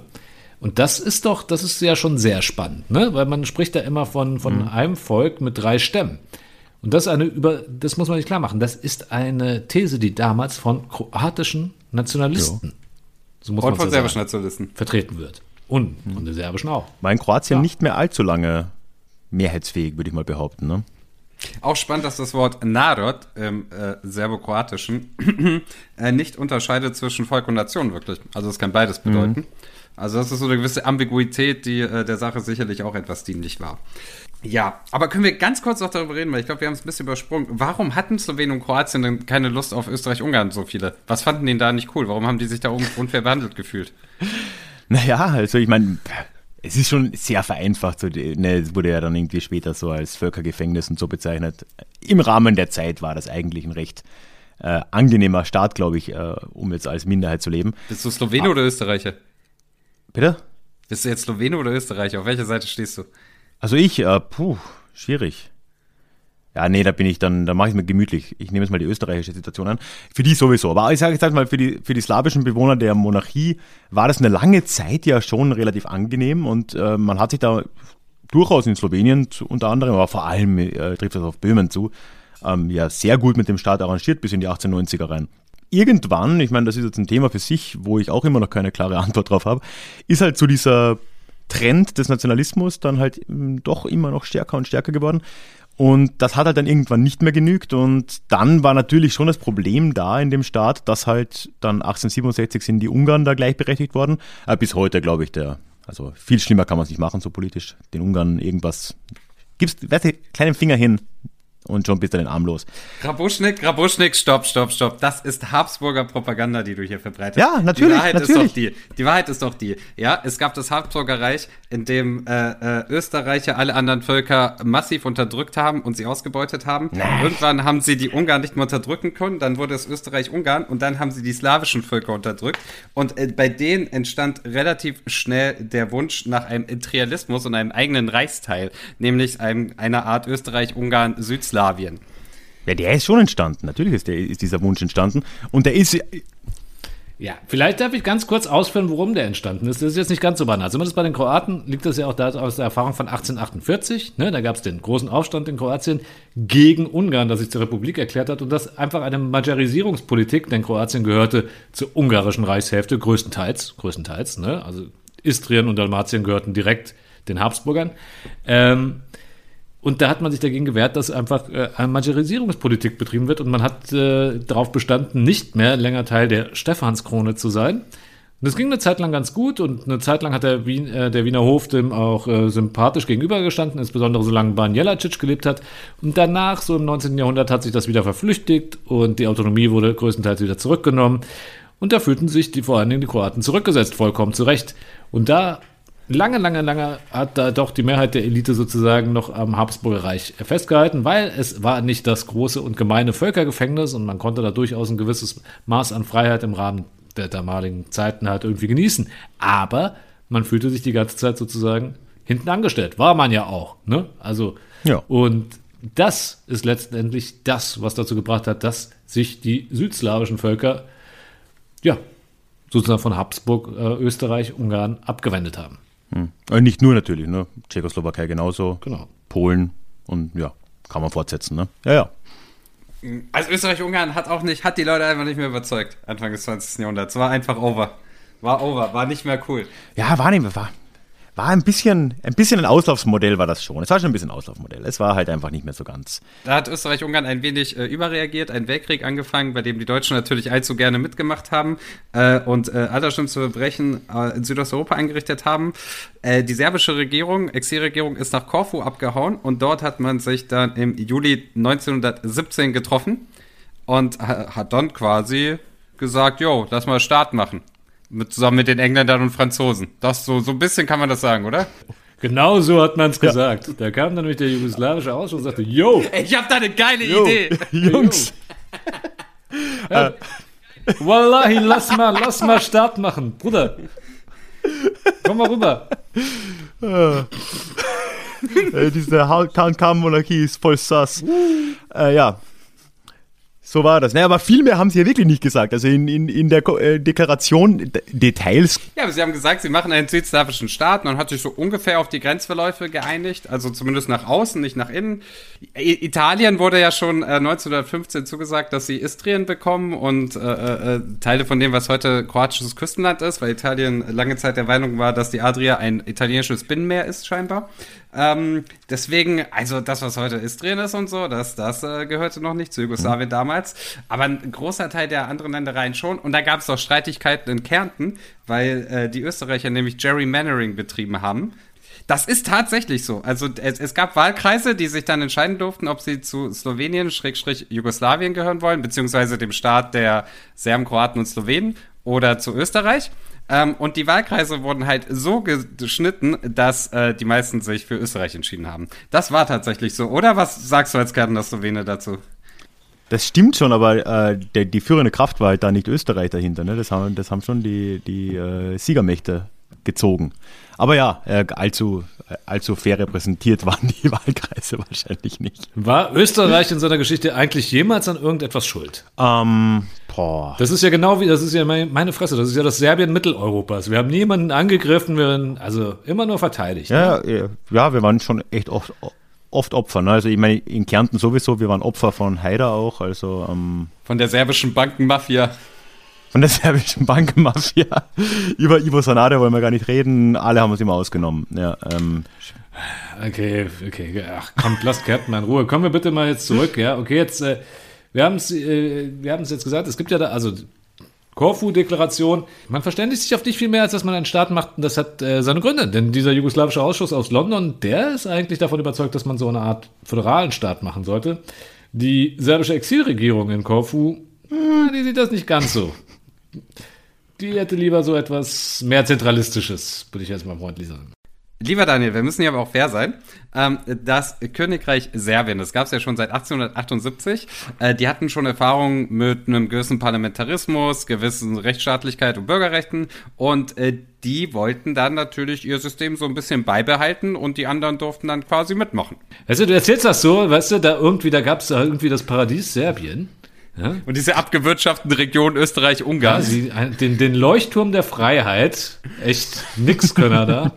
Und das ist doch, das ist ja schon sehr spannend, ne? Weil man spricht da immer von, von einem Volk mit drei Stämmen. Und das ist eine über, das muss man sich klar machen. Das ist eine These, die damals von kroatischen Nationalisten, so muss Und man von ja serbischen sagen, Nationalisten. vertreten wird. Und von den serbischen auch. War in Kroatien Ja. nicht mehr allzu lange mehrheitsfähig, würde ich mal behaupten. Ne? Auch spannend, dass das Wort Narod im äh, Serbokroatischen äh, nicht unterscheidet zwischen Volk und Nation wirklich. Also es kann beides bedeuten. Also das ist so eine gewisse Ambiguität, die äh, der Sache sicherlich auch etwas dienlich war. Ja, aber können wir ganz kurz noch darüber reden, weil ich glaube, wir haben es ein bisschen übersprungen. Warum hatten Slowenien und Kroatien denn keine Lust auf Österreich-Ungarn so viele? Was fanden die da nicht cool? Warum haben die sich da unfair behandelt gefühlt? Naja, also ich meine, es ist schon sehr vereinfacht. So, ne, es wurde ja dann irgendwie später so als Völkergefängnis und so bezeichnet. Im Rahmen der Zeit war das eigentlich ein recht äh, angenehmer Staat, glaube ich, äh, um jetzt als Minderheit zu leben. Bist du Slowene ah. oder Österreicher? Bitte? Bist du jetzt Slowene oder Österreicher? Auf welcher Seite stehst du? Also ich, äh, puh, schwierig. Ja, nee, da bin ich dann, da mache ich es mir gemütlich. Ich nehme jetzt mal die österreichische Situation an. Für die sowieso. Aber ich sage jetzt halt mal, für die, für die slawischen Bewohner der Monarchie war das eine lange Zeit ja schon relativ angenehm und äh, man hat sich da durchaus in Slowenien zu, unter anderem, aber vor allem äh, trifft das auf Böhmen zu, ähm, ja sehr gut mit dem Staat arrangiert bis in die 1890er rein irgendwann, ich meine, das ist jetzt ein Thema für sich, wo ich auch immer noch keine klare Antwort drauf habe, ist halt so dieser Trend des Nationalismus dann halt ähm, doch immer noch stärker und stärker geworden. Und das hat halt dann irgendwann nicht mehr genügt. Und dann war natürlich schon das Problem da in dem Staat, dass halt dann 1867 sind die Ungarn da gleichberechtigt worden. Aber bis heute, glaube ich, der, also viel schlimmer kann man es nicht machen, so politisch. Den Ungarn irgendwas. Gibst, weißt du, kleinen Finger hin, und schon bist du den Arm los. Grabuschnik, Grabuschnik, stopp, stopp, stopp. Das ist Habsburger Propaganda, die du hier verbreitest. Ja, natürlich. Die Wahrheit natürlich. ist doch die. Die Wahrheit ist doch die. Ja, es gab das Habsburger Reich, in dem äh, äh, Österreicher alle anderen Völker massiv unterdrückt haben und sie ausgebeutet haben. Nee. Irgendwann haben sie die Ungarn nicht mehr unterdrücken können, dann wurde es Österreich-Ungarn und dann haben sie die slawischen Völker unterdrückt. Und äh, bei denen entstand relativ schnell der Wunsch nach einem Imperialismus und einem eigenen Reichsteil, nämlich einem, einer Art Österreich-Ungarn-Südslawien. Jugoslawien. Ja, der ist schon entstanden. Natürlich ist, der, ist dieser Wunsch entstanden. Und der ist. Ja, vielleicht darf ich ganz kurz ausführen, warum der entstanden ist. Das ist jetzt nicht ganz so banal. Zumindest bei den Kroaten liegt das ja auch da aus der Erfahrung von 1848. Ne? Da gab es den großen Aufstand in Kroatien gegen Ungarn, das sich zur Republik erklärt hat. Und das einfach eine Majorisierungspolitik, denn Kroatien gehörte zur ungarischen Reichshälfte, größtenteils. größtenteils ne? Also Istrien und Dalmatien gehörten direkt den Habsburgern. Ähm, und da hat man sich dagegen gewehrt, dass einfach äh, eine Majorisierungspolitik betrieben wird und man hat äh, darauf bestanden, nicht mehr länger Teil der Stephanskrone zu sein. Und das ging eine Zeit lang ganz gut und eine Zeit lang hat der, Wien, äh, der Wiener Hof dem auch äh, sympathisch gegenübergestanden, insbesondere solange Ban Jelacic gelebt hat. Und danach, so im 19. Jahrhundert, hat sich das wieder verflüchtigt und die Autonomie wurde größtenteils wieder zurückgenommen. Und da fühlten sich die, vor allen Dingen die Kroaten zurückgesetzt, vollkommen zurecht. Und da lange, lange, lange hat da doch die Mehrheit der Elite sozusagen noch am Habsburger Reich festgehalten, weil es war nicht das große und gemeine Völkergefängnis und man konnte da durchaus ein gewisses Maß an Freiheit im Rahmen der damaligen Zeiten halt irgendwie genießen. Aber man fühlte sich die ganze Zeit sozusagen hinten angestellt. War man ja auch. Ne? Also, ja. und das ist letztendlich das, was dazu gebracht hat, dass sich die südslawischen Völker, ja, sozusagen von Habsburg, äh, Österreich, Ungarn abgewendet haben. Hm. Äh, nicht nur natürlich, ne? Tschechoslowakei genauso. Genau. Polen und ja, kann man fortsetzen, ne? Ja, ja. Also Österreich-Ungarn hat auch nicht, hat die Leute einfach nicht mehr überzeugt, Anfang des 20. Jahrhunderts. War einfach over. War over, war nicht mehr cool. Ja, war nicht mehr, war, war ein bisschen, ein bisschen ein Auslaufsmodell war das schon. Es war schon ein bisschen ein Auslaufmodell. Es war halt einfach nicht mehr so ganz. Da hat Österreich-Ungarn ein wenig äh, überreagiert, ein Weltkrieg angefangen, bei dem die Deutschen natürlich allzu gerne mitgemacht haben äh, und äh, allerschlimmste Verbrechen äh, in Südosteuropa angerichtet haben. Äh, die serbische Regierung, Exilregierung, ist nach Korfu abgehauen und dort hat man sich dann im Juli 1917 getroffen und hat dann quasi gesagt, jo, lass mal Start machen. Mit, zusammen mit den Engländern und Franzosen. Das so, so ein bisschen kann man das sagen, oder? Genau so hat man es gesagt. Ja. Da kam dann nämlich der jugoslawische Ausschuss und sagte, yo! Ich hab da eine geile yo, Idee! Jungs! ja. Wallahi, lass mal, lass mal Start machen. Bruder, komm mal rüber. äh, diese Khan-Monarchie ist voll sass. Äh, ja, so war das. Naja, aber viel mehr haben sie ja wirklich nicht gesagt. Also in, in, in der äh, Deklaration Details. Ja, aber sie haben gesagt, sie machen einen südslawischen Staat. Man hat sich so ungefähr auf die Grenzverläufe geeinigt. Also zumindest nach außen, nicht nach innen. I Italien wurde ja schon äh, 1915 zugesagt, dass sie Istrien bekommen und äh, äh, äh, Teile von dem, was heute kroatisches Küstenland ist, weil Italien lange Zeit der Meinung war, dass die Adria ein italienisches Binnenmeer ist, scheinbar. Ähm, deswegen, also das, was heute Istrien ist und so, das, das äh, gehörte noch nicht zu Jugoslawien mhm. damals. aber ein großer Teil der anderen Ländereien schon. Und da gab es auch Streitigkeiten in Kärnten, weil äh, die Österreicher nämlich Gerrymandering betrieben haben. Das ist tatsächlich so. Also es, es, gab Wahlkreise, die sich dann entscheiden durften, ob sie zu Slowenien, Schrägstrich Jugoslawien gehören wollen, beziehungsweise dem Staat der Serben, Kroaten und Slowenen oder zu Österreich. Ähm, und die Wahlkreise wurden halt so geschnitten, dass äh, die meisten sich für Österreich entschieden haben. Das war tatsächlich so. Oder was sagst du als Kärntner Slowene dazu? Das stimmt schon, aber äh, der, die führende Kraft war halt da nicht Österreich dahinter. Ne? Das, haben, das haben schon die, die äh, Siegermächte gezogen. Aber ja, äh, allzu, äh, allzu fair repräsentiert waren die Wahlkreise wahrscheinlich nicht. War Österreich in seiner Geschichte eigentlich jemals an irgendetwas schuld? Ähm, boah. Das ist ja genau wie, das ist ja meine Fresse, das ist ja das Serbien Mitteleuropas. Wir haben niemanden angegriffen, wir haben also immer nur verteidigt. Ja, ne? ja, wir waren schon echt oft, oft Opfer. Ne? Also ich meine, in Kärnten sowieso, wir waren Opfer von Haider auch, also ähm, Von der serbischen Bankenmafia. Von der serbischen Bankenmafia. Über Ivo Sanade wollen wir gar nicht reden. Alle haben uns immer ausgenommen. Ja, ähm. Okay, okay. Ach, kommt, lasst Captain in Ruhe. Kommen wir bitte mal jetzt zurück. Ja, okay, jetzt, äh, wir haben es äh, wir haben es jetzt gesagt, es gibt ja da, also Korfu-Deklaration. Man verständigt sich auf dich viel mehr, als dass man einen Staat macht. Und das hat äh, seine Gründe. Denn dieser jugoslawische Ausschuss aus London, der ist eigentlich davon überzeugt, dass man so eine Art föderalen Staat machen sollte. Die serbische Exilregierung in Korfu, hm, die sieht das nicht ganz so. Die hätte lieber so etwas mehr Zentralistisches, würde ich jetzt mal freundlich sagen. Lieber Daniel, wir müssen hier aber auch fair sein. Ähm, das Königreich Serbien, das gab es ja schon seit 1878. Äh, die hatten schon Erfahrung mit einem gewissen Parlamentarismus, gewissen Rechtsstaatlichkeit und Bürgerrechten. Und äh, die wollten dann natürlich ihr System so ein bisschen beibehalten und die anderen durften dann quasi mitmachen. Weißt du, erzählst das so, weißt du, da irgendwie, da gab es da irgendwie das Paradies Serbien. Ja? Und diese abgewirtschaftete Region Österreich-Ungarn. Ja, den, den Leuchtturm der Freiheit. Echt nix Könner da.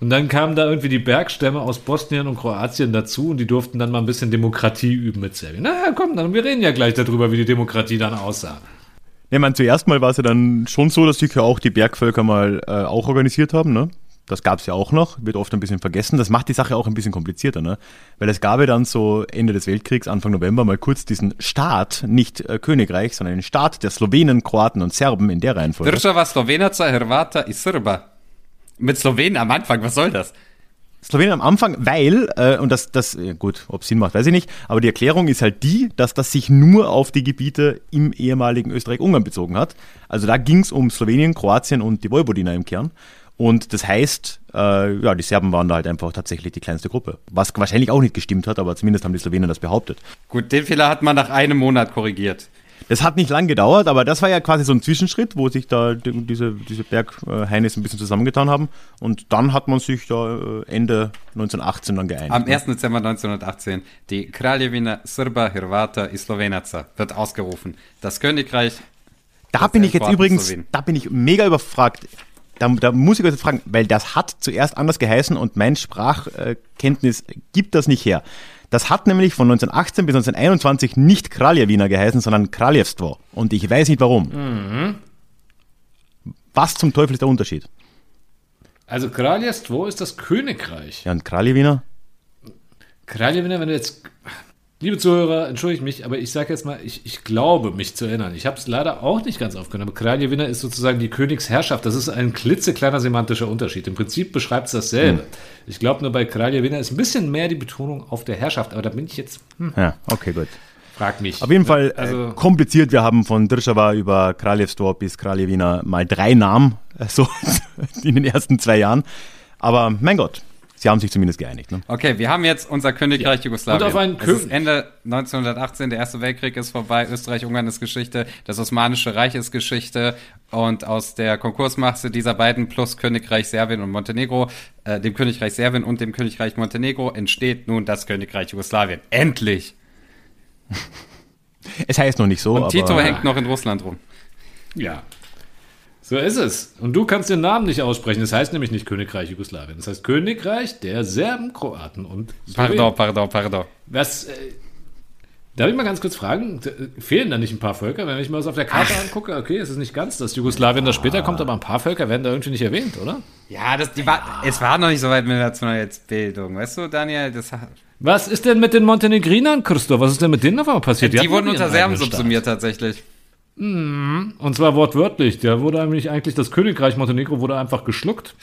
Und dann kamen da irgendwie die Bergstämme aus Bosnien und Kroatien dazu und die durften dann mal ein bisschen Demokratie üben mit Serbien. Naja, komm, dann, wir reden ja gleich darüber, wie die Demokratie dann aussah. Ja, man, zuerst mal war es ja dann schon so, dass sich ja auch die Bergvölker mal äh, auch organisiert haben, ne? Das gab es ja auch noch, wird oft ein bisschen vergessen. Das macht die Sache auch ein bisschen komplizierter, ne? Weil es gab ja dann so Ende des Weltkriegs, Anfang November, mal kurz diesen Staat, nicht äh, Königreich, sondern den Staat der Slowenen, Kroaten und Serben in der Reihenfolge. Država Slovenaca, Hrvata i Srba. Mit Slowenen am Anfang, was soll das? Slowenien am Anfang, weil, äh, und das, das, gut, ob es Sinn macht, weiß ich nicht, aber die Erklärung ist halt die, dass das sich nur auf die Gebiete im ehemaligen Österreich-Ungarn bezogen hat. Also da ging es um Slowenien, Kroatien und die Vojvodina im Kern. Und das heißt, äh, ja, die Serben waren da halt einfach tatsächlich die kleinste Gruppe. Was wahrscheinlich auch nicht gestimmt hat, aber zumindest haben die Slowenen das behauptet. Gut, den Fehler hat man nach einem Monat korrigiert. Das hat nicht lang gedauert, aber das war ja quasi so ein Zwischenschritt, wo sich da diese, diese Bergheinis ein bisschen zusammengetan haben. Und dann hat man sich da äh, Ende 1918 dann geeinigt. Am 1. Dezember 1918, die Kraljevina Srba Hrvata i Slovenaca wird ausgerufen. Das Königreich. Da bin ich jetzt übrigens, da bin ich mega überfragt. Da, da, muss ich euch jetzt fragen, weil das hat zuerst anders geheißen und mein Sprachkenntnis gibt das nicht her. Das hat nämlich von 1918 bis 1921 nicht Kraljevina geheißen, sondern Kraljevstvo. Und ich weiß nicht warum. Mhm. Was zum Teufel ist der Unterschied? Also Kraljevstvo ist das Königreich. Ja, und Kraljevina? Kraljevina, wenn du jetzt Liebe Zuhörer, entschuldige mich, aber ich sage jetzt mal, ich, ich glaube, mich zu erinnern. Ich habe es leider auch nicht ganz aufgenommen. Aber Kraljewinner ist sozusagen die Königsherrschaft. Das ist ein klitzekleiner semantischer Unterschied. Im Prinzip beschreibt es dasselbe. Hm. Ich glaube nur bei Kraljewinner ist ein bisschen mehr die Betonung auf der Herrschaft. Aber da bin ich jetzt. Hm. Ja, okay, gut. Frag mich. Auf jeden Fall äh, also, äh, kompliziert. Wir haben von Drschava über Kraljevstor bis Kraljewina mal drei Namen, äh, so in den ersten zwei Jahren. Aber mein Gott, Sie haben sich zumindest geeinigt. Ne? Okay, wir haben jetzt unser Königreich ja. Jugoslawien. Und auf einen es ist Ende 1918, der Erste Weltkrieg ist vorbei, Österreich-Ungarn ist Geschichte, das Osmanische Reich ist Geschichte und aus der Konkursmasse dieser beiden plus Königreich Serbien und Montenegro, äh, dem Königreich Serbien und dem Königreich Montenegro entsteht nun das Königreich Jugoslawien. Endlich! Es heißt noch nicht so. Und Tito hängt noch in Russland rum. Ja, so ist es. Und du kannst den Namen nicht aussprechen. Das heißt nämlich nicht Königreich Jugoslawien. Das heißt Königreich der Serben, Kroaten und. Pardon, pardon, pardon. Was, äh, darf ich mal ganz kurz fragen? Fehlen da nicht ein paar Völker? Wenn ich mir das auf der Karte Ach. angucke, okay, es ist nicht ganz, dass Jugoslawien da später kommt, aber ein paar Völker werden da irgendwie nicht erwähnt, oder? Ja, das, die war, es war noch nicht so weit mit der Nationalitätsbildung. Weißt du, Daniel, das Was ist denn mit den Montenegrinern, Christoph? Was ist denn mit denen auf einmal passiert? Die, hatten wurden unter Serben subsumiert tatsächlich. Und zwar wortwörtlich. Da wurde nämlich eigentlich das Königreich Montenegro wurde einfach geschluckt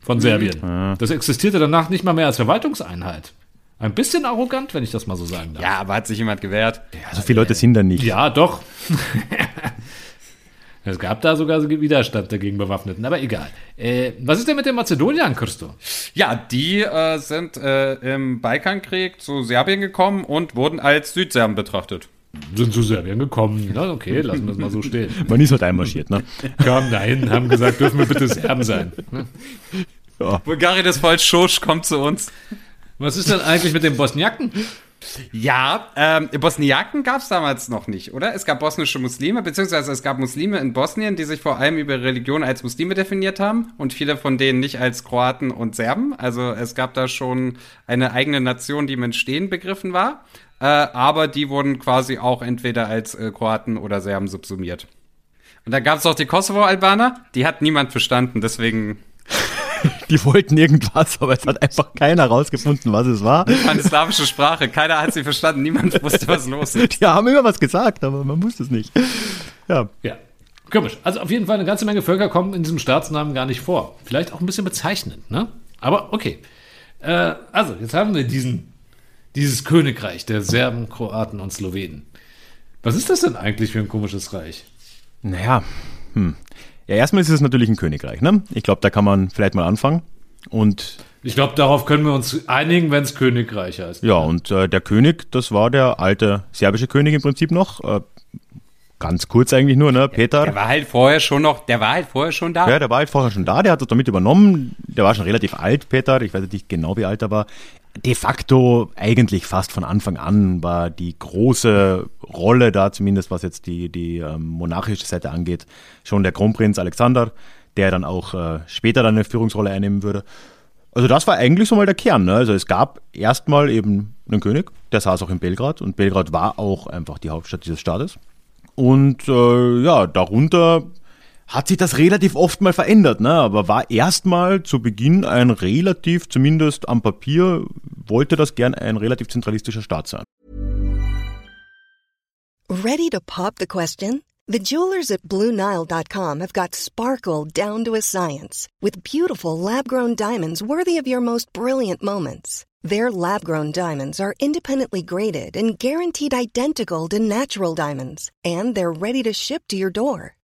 von Serbien. Das existierte danach nicht mal mehr als Verwaltungseinheit. Ein bisschen arrogant, wenn ich das mal so sagen darf. Ja, aber hat sich jemand gewehrt? Also viele Leute sind da nicht. Ja, doch. es gab da sogar so Widerstand dagegen Bewaffneten, aber egal. Äh, was ist denn mit den Mazedoniern, Christo? Ja, die äh, sind äh, im Balkankrieg zu Serbien gekommen und wurden als Südserben betrachtet. Sind zu Serbien gekommen. Na, okay, lassen wir es mal so stehen. Man ist halt einmarschiert, ne? Kamen dahin, haben gesagt, dürfen wir bitte Serben sein. Bulgarien ist voll Schosch, kommt zu uns. Was ist denn eigentlich mit den Bosniaken? Ja, ähm, Bosniaken gab es damals noch nicht, oder? Es gab bosnische Muslime, beziehungsweise es gab Muslime in Bosnien, die sich vor allem über Religion als Muslime definiert haben und viele von denen nicht als Kroaten und Serben. Also es gab da schon eine eigene Nation, die im Entstehen begriffen war, äh, aber die wurden quasi auch entweder als äh, Kroaten oder Serben subsumiert. Und dann gab es auch die Kosovo-Albaner, die hat niemand verstanden, deswegen Die wollten irgendwas, aber es hat einfach keiner rausgefunden, was es war. eine slawische Sprache, keiner hat sie verstanden, niemand wusste, was los ist. Die haben immer was gesagt, aber man wusste es nicht. Ja, Ja. Komisch. Also auf jeden Fall eine ganze Menge Völker kommen in diesem Staatsnamen gar nicht vor. Vielleicht auch ein bisschen bezeichnend, ne? Aber okay. Äh, also, jetzt haben wir diesen, dieses Königreich der Serben, Kroaten und Slowenen. Was ist das denn eigentlich für ein komisches Reich? naja, hm. Ja, erstmal ist es natürlich ein Königreich, ne? Ich glaube, da kann man vielleicht mal anfangen. Und Ich glaube, darauf können wir uns einigen, wenn es Königreich heißt. ja, und äh, der König, das war der alte serbische König im Prinzip noch. Äh, ganz kurz eigentlich nur, ne? Peter. Der war halt vorher schon noch, der war halt vorher schon da. Ja, der war halt vorher schon da, der hat das damit übernommen. Der war schon relativ alt, Peter. Ich weiß nicht genau, wie alt er war. De facto eigentlich fast von Anfang an war die große Rolle da, zumindest was jetzt die, die ähm, monarchische Seite angeht, schon der Kronprinz Alexander, der dann auch äh, später dann eine Führungsrolle einnehmen würde. Also das war eigentlich so mal der Kern. Ne? Also es gab erstmal eben einen König, der saß auch in Belgrad und Belgrad war auch einfach die Hauptstadt dieses Staates. Und äh, ja, darunter hat sich das relativ oft mal verändert, ne? aber war erstmal zu Beginn ein relativ, zumindest am Papier, wollte das gern ein relativ zentralistischer Staat sein. Ready to pop the question? The jewelers at BlueNile.com have got sparkle down to a science with beautiful lab grown diamonds worthy of your most brilliant moments. Their lab grown diamonds are independently graded and guaranteed identical to natural diamonds, and they're ready to ship to your door.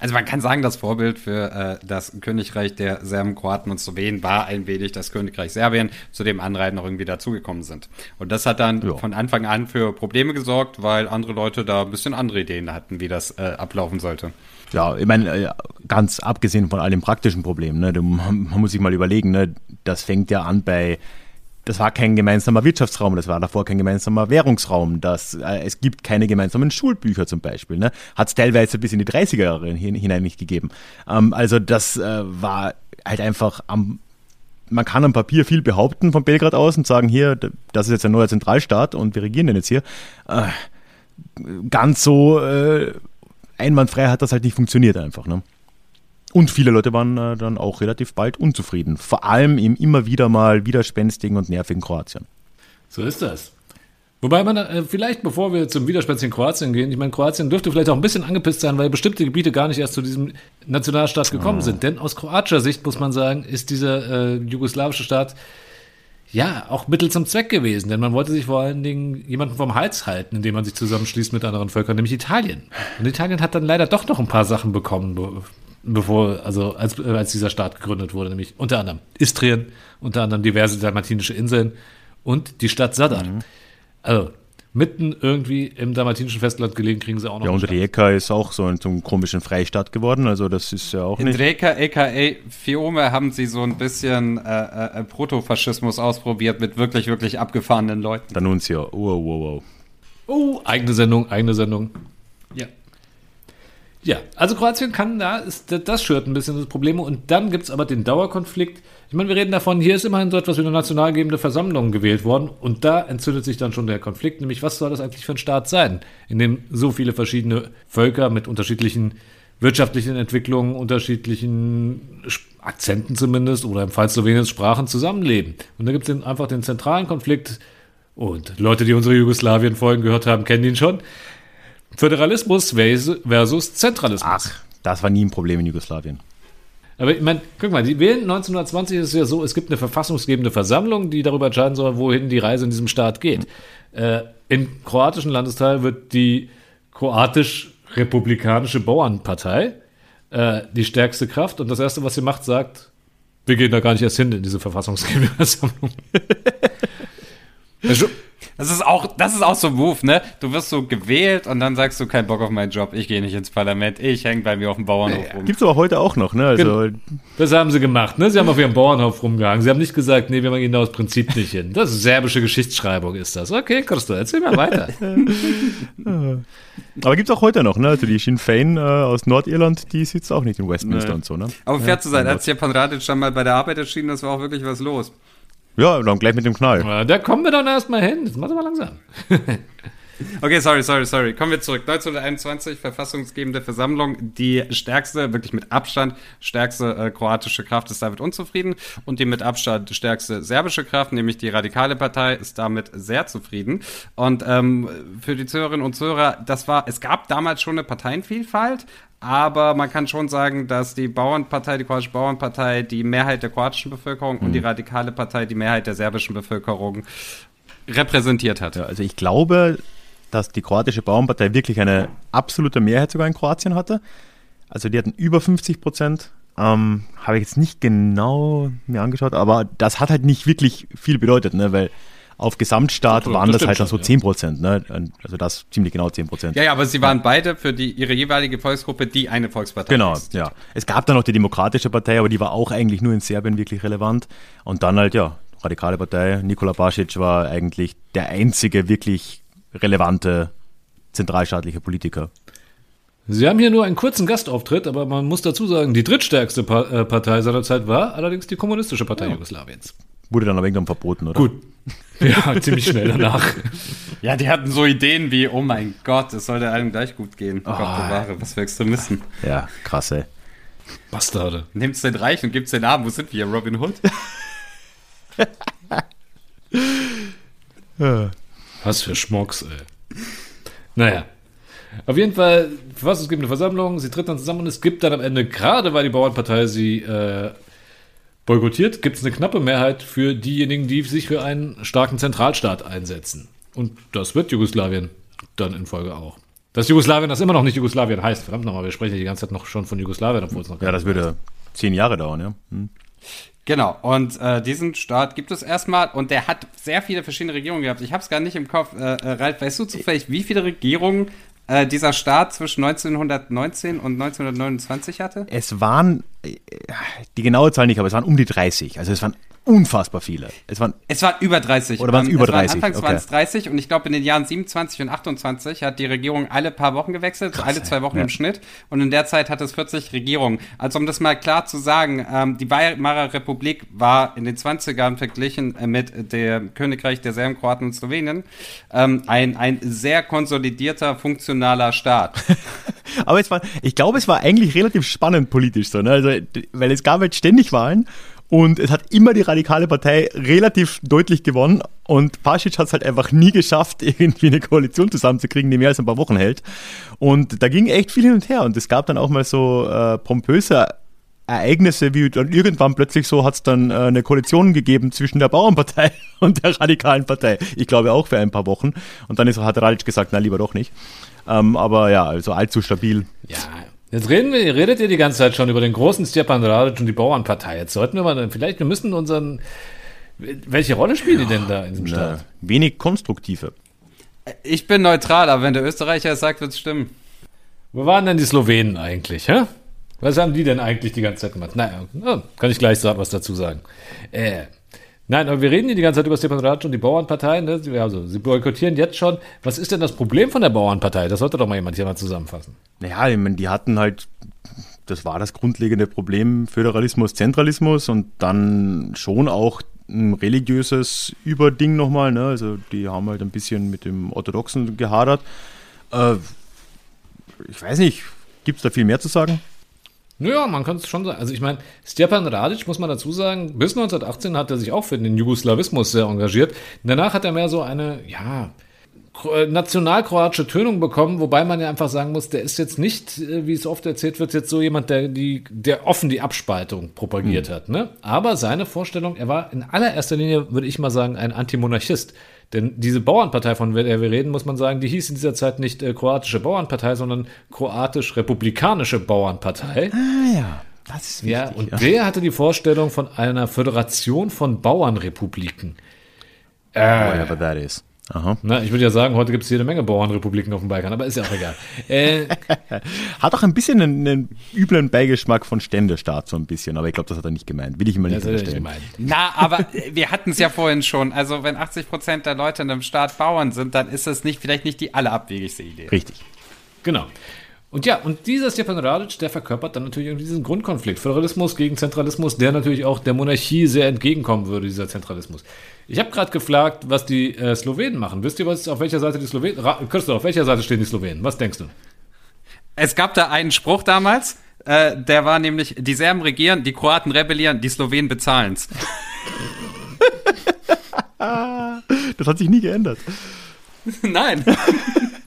Also man kann sagen, das Vorbild für äh, das Königreich der Serben, Kroaten und Slowenen war ein wenig das Königreich Serbien, zu dem andere halt noch irgendwie dazugekommen sind. Und das hat dann Ja. von Anfang an für Probleme gesorgt, weil andere Leute da ein bisschen andere Ideen hatten, wie das äh, ablaufen sollte. Ja, ich meine, äh, ganz abgesehen von all den praktischen Problemen, ne, man muss sich mal überlegen, ne, das fängt ja an bei, das war kein gemeinsamer Wirtschaftsraum, das war davor kein gemeinsamer Währungsraum, das, äh, es gibt keine gemeinsamen Schulbücher zum Beispiel, ne, hat es teilweise bis in die 30er Jahre hin, hinein nicht gegeben. Ähm, also das äh, war halt einfach am, man kann am Papier viel behaupten von Belgrad aus und sagen, hier, das ist jetzt ein neuer Zentralstaat und wir regieren den jetzt hier. Äh, ganz so äh, einwandfrei hat das halt nicht funktioniert einfach. Ne? Und viele Leute waren äh, dann auch relativ bald unzufrieden. Vor allem im immer wieder mal widerspenstigen und nervigen Kroatien. So ist das. Wobei man äh, vielleicht, bevor wir zum widerspenstigen Kroatien gehen, ich meine, Kroatien dürfte vielleicht auch ein bisschen angepisst sein, weil bestimmte Gebiete gar nicht erst zu diesem Nationalstaat gekommen sind. Denn aus kroatischer Sicht muss man sagen, ist dieser äh, jugoslawische Staat ja auch Mittel zum Zweck gewesen. Denn man wollte sich vor allen Dingen jemanden vom Hals halten, indem man sich zusammenschließt mit anderen Völkern, nämlich Italien. Und Italien hat dann leider doch noch ein paar Sachen bekommen, be bevor, also als, äh, als dieser Staat gegründet wurde, nämlich unter anderem Istrien, unter anderem diverse dalmatinische Inseln und die Stadt Sadar. Also mitten irgendwie im dalmatinischen Festland gelegen, kriegen sie auch noch Ja, und. Rijeka ist auch so ein, so ein komischen Freistaat geworden. Also das ist ja auch In nicht... Dreka, aka Fiume, haben sie so ein bisschen äh, äh, Protofaschismus ausprobiert mit wirklich, wirklich abgefahrenen Leuten. D'Annunzio. Wow, wow, wow. Oh, eigene Sendung, eigene Sendung. Ja. Also Kroatien kann da, ist, das schürt ein bisschen das Problem. Und dann gibt es aber den Dauerkonflikt. Ich meine, wir reden davon, hier ist immerhin so etwas wie eine nationalgebende Versammlung gewählt worden. Und da entzündet sich dann schon der Konflikt, nämlich was soll das eigentlich für ein Staat sein, in dem so viele verschiedene Völker mit unterschiedlichen wirtschaftlichen Entwicklungen, unterschiedlichen Akzenten zumindest oder im Fall Sloweniens Sprachen zusammenleben. Und da gibt es einfach den zentralen Konflikt. Und Leute, die unsere Jugoslawien-Folgen gehört haben, kennen ihn schon. Föderalismus versus Zentralismus. Ach, das war nie ein Problem in Jugoslawien. Aber ich meine, guck mal, die wählen 1920 ist es ja so, es gibt eine verfassungsgebende Versammlung, die darüber entscheiden soll, wohin die Reise in diesem Staat geht. Mhm. Äh, Im kroatischen Landesteil wird die kroatisch-republikanische Bauernpartei äh, die stärkste Kraft und das Erste, was sie macht, sagt, wir gehen da gar nicht erst hin in diese verfassungsgebende Versammlung. Das ist auch, das ist auch so ein Move, ne? Du wirst so gewählt und dann sagst du, kein Bock auf meinen Job, ich gehe nicht ins Parlament, ich hänge bei mir auf dem Bauernhof rum. Gibt's aber heute auch noch, ne? Also, das haben sie gemacht, ne? Sie haben auf ihrem Bauernhof rumgehangen. Sie haben nicht gesagt, nee, wir gehen da aus Prinzip nicht hin. Das ist serbische Geschichtsschreibung, ist das. Okay, Christo, erzähl mal weiter. aber gibt's auch heute noch, ne? Also die Sinn Fein äh, aus Nordirland, die sitzt auch nicht in Westminster nee. und so, ne? Aber fair ja, zu sein, als Stepan Radic dann mal bei der Arbeit erschienen, das war auch wirklich was los. Ja, dann gleich mit dem Knall. Da kommen wir dann erstmal hin. Das machen wir langsam. Okay, sorry, sorry, sorry. Kommen wir zurück. 1921, verfassungsgebende Versammlung. Die stärkste, wirklich mit Abstand stärkste äh, kroatische Kraft ist damit unzufrieden. Und die mit Abstand stärkste serbische Kraft, nämlich die Radikale Partei, ist damit sehr zufrieden. Und ähm, für die Zuhörerinnen und Zuhörer, das war, es gab damals schon eine Parteienvielfalt, aber man kann schon sagen, dass die Bauernpartei, die kroatische Bauernpartei, die Mehrheit der kroatischen Bevölkerung mhm. und die mhm. radikale Partei die Mehrheit der serbischen Bevölkerung repräsentiert hat. Ja, also ich glaube, dass die kroatische Bauernpartei wirklich eine absolute Mehrheit sogar in Kroatien hatte. Also die hatten über 50 Prozent. Ähm, Habe ich jetzt nicht genau mir angeschaut, aber das hat halt nicht wirklich viel bedeutet, ne? weil auf Gesamtstaat das waren das, halt dann so 10 Prozent, ne? Also das ziemlich genau 10 Prozent. Ja, ja, aber sie waren ja. beide für die, ihre jeweilige Volksgruppe die eine Volkspartei. Genau, ist. ja. Es gab dann noch die Demokratische Partei, aber die war auch eigentlich nur in Serbien wirklich relevant. Und dann halt, ja, Radikale Partei, Nikola Basic war eigentlich der einzige wirklich relevante zentralstaatliche Politiker. Sie haben hier nur einen kurzen Gastauftritt, aber man muss dazu sagen, die drittstärkste äh, Partei seiner Zeit war allerdings die Kommunistische Partei ja. Jugoslawiens. Wurde dann aber irgendwann verboten, oder? Gut. Ja, ziemlich schnell danach. Ja, die hatten so Ideen wie, oh mein Gott, es sollte allen gleich gut gehen. Oh, Gott bewahre, was für Extremisten. Ja, krass, ey. Bastarde. Nimmt's den Reich und gibt's den Namen. Wo sind wir? Robin Hood? was für Schmocks, ey. Naja. Auf jeden Fall, was es gibt eine Versammlung, sie tritt dann zusammen und es gibt dann am Ende, gerade weil die Bauernpartei sie äh, boykottiert, gibt es eine knappe Mehrheit für diejenigen, die sich für einen starken Zentralstaat einsetzen. Und das wird Jugoslawien dann in Folge auch. Das Jugoslawien, das immer noch nicht Jugoslawien heißt, verdammt nochmal, wir sprechen ja die ganze Zeit noch schon von Jugoslawien, obwohl es noch Ja, das würde zehn Jahre dauern, ja. Hm. Genau, und äh, diesen Staat gibt es erstmal und der hat sehr viele verschiedene Regierungen gehabt. Ich habe es gar nicht im Kopf. Äh, äh, Ralf, weißt du zufällig, wie viele Regierungen äh, dieser Staat zwischen 1919 und 1929 hatte? Es waren, äh, die genaue Zahl nicht, aber es waren um die 30. Also es waren unfassbar viele. Es waren, es waren über 30. Oder waren es über 30? Waren, anfangs okay. waren es 30 und ich glaube in den Jahren 27 und 28 hat die Regierung alle paar Wochen gewechselt, Krass, alle zwei Wochen ja. im Schnitt und in der Zeit hat es 40 Regierungen. Also um das mal klar zu sagen, ähm, die Weimarer Republik war in den 20ern verglichen äh, mit dem Königreich der Serben, Kroaten und Slowenien ähm, ein, ein sehr konsolidierter, funktionaler Staat. Aber es war, ich glaube, es war eigentlich relativ spannend politisch so, ne? also, weil es gab halt ständig Wahlen und es hat immer die radikale Partei relativ deutlich gewonnen. Und Pasic hat es halt einfach nie geschafft, irgendwie eine Koalition zusammenzukriegen, die mehr als ein paar Wochen hält. Und da ging echt viel hin und her. Und es gab dann auch mal so äh, pompöse Ereignisse, wie dann irgendwann plötzlich so hat es dann äh, eine Koalition gegeben zwischen der Bauernpartei und der radikalen Partei. Ich glaube auch für ein paar Wochen. Und dann ist, hat Radic gesagt, na lieber doch nicht. Ähm, aber ja, also allzu stabil. Ja, Jetzt reden wir, redet ihr die ganze Zeit schon über den großen Stepan Radic und die Bauernpartei. Jetzt sollten wir mal dann vielleicht, wir müssen unseren, welche Rolle spielen die denn da in diesem Staat? Wenig konstruktive. Ich bin neutral, aber wenn der Österreicher es sagt, wird es stimmen. Wo waren denn die Slowenen eigentlich, hä? Was haben die denn eigentlich die ganze Zeit gemacht? Naja, kann ich gleich was dazu sagen. Äh, Nein, aber wir reden hier die ganze Zeit über Stepan Radic und die Bauernpartei. Ne? Also, sie boykottieren jetzt schon. Was ist denn das Problem von der Bauernpartei? Das sollte doch mal jemand hier mal zusammenfassen. Naja, ich meine, die hatten halt, das war das grundlegende Problem, Föderalismus, Zentralismus und dann schon auch ein religiöses Überding nochmal. Ne? Also die haben halt ein bisschen mit dem Orthodoxen gehadert. Äh, ich weiß nicht, gibt es da viel mehr zu sagen? Naja, man kann es schon sagen. Also ich meine, Stepan Radic, muss man dazu sagen, bis 1918 hat er sich auch für den Jugoslawismus sehr engagiert. Danach hat er mehr so eine, ja, äh, nationalkroatische Tönung bekommen, wobei man ja einfach sagen muss, der ist jetzt nicht, äh, wie es oft erzählt wird, jetzt so jemand, der, die, der offen die Abspaltung propagiert mhm. hat. Ne? Aber seine Vorstellung, er war in allererster Linie, würde ich mal sagen, ein Antimonarchist. Denn diese Bauernpartei, von der wir reden, muss man sagen, die hieß in dieser Zeit nicht äh, kroatische Bauernpartei, sondern kroatisch-republikanische Bauernpartei. Ah ja, das ist wichtig. Ja, und ja. der hatte die Vorstellung von einer Föderation von Bauernrepubliken. Äh, Whatever that is. Aha. Na, ich würde ja sagen, heute gibt es jede Menge Bauernrepubliken auf dem Balkan, aber ist ja auch egal. Äh, hat auch ein bisschen einen, einen, üblen Beigeschmack von Ständestaat, so ein bisschen, aber ich glaube, das hat er nicht gemeint. Will ich immer nicht unterstellen. Na, aber wir hatten es ja vorhin schon. Also, wenn 80 Prozent der Leute in einem Staat Bauern sind, dann ist das nicht, vielleicht nicht die allerabwegigste Idee. Richtig. Genau. Und ja, und dieser Stefan Radic, der verkörpert dann natürlich diesen Grundkonflikt. Föderalismus gegen Zentralismus, der natürlich auch der Monarchie sehr entgegenkommen würde, dieser Zentralismus. Ich habe gerade gefragt, was die äh, Slowenen machen. Wisst ihr, was auf welcher Seite die Slowenen. Christoph, auf welcher Seite stehen die Slowenen? Was denkst du? Es gab da einen Spruch damals, äh, der war nämlich: Die Serben regieren, die Kroaten rebellieren, die Slowenen bezahlen's. das hat sich nie geändert. Nein.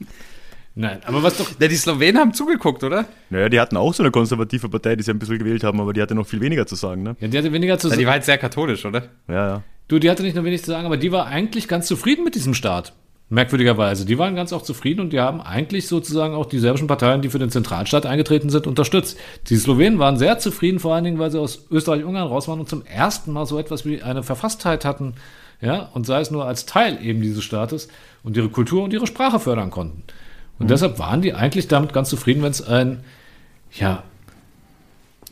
Nein, aber was doch. Ja, die Slowenen haben zugeguckt, oder? Naja, die hatten auch so eine konservative Partei, die sie ein bisschen gewählt haben, aber die hatte noch viel weniger zu sagen, ne? Ja, die hatte weniger zu sagen. Ja, die war halt sehr katholisch, oder? Ja, ja. Du, die hatte nicht nur wenig zu sagen, aber die war eigentlich ganz zufrieden mit diesem Staat. Merkwürdigerweise. Die waren ganz auch zufrieden und die haben eigentlich sozusagen auch die serbischen Parteien, die für den Zentralstaat eingetreten sind, unterstützt. Die Slowenen waren sehr zufrieden, vor allen Dingen, weil sie aus Österreich-Ungarn raus waren und zum ersten Mal so etwas wie eine Verfasstheit hatten, ja, und sei es nur als Teil eben dieses Staates und ihre Kultur und ihre Sprache fördern konnten. Und mhm. deshalb waren die eigentlich damit ganz zufrieden, wenn es ein, ja,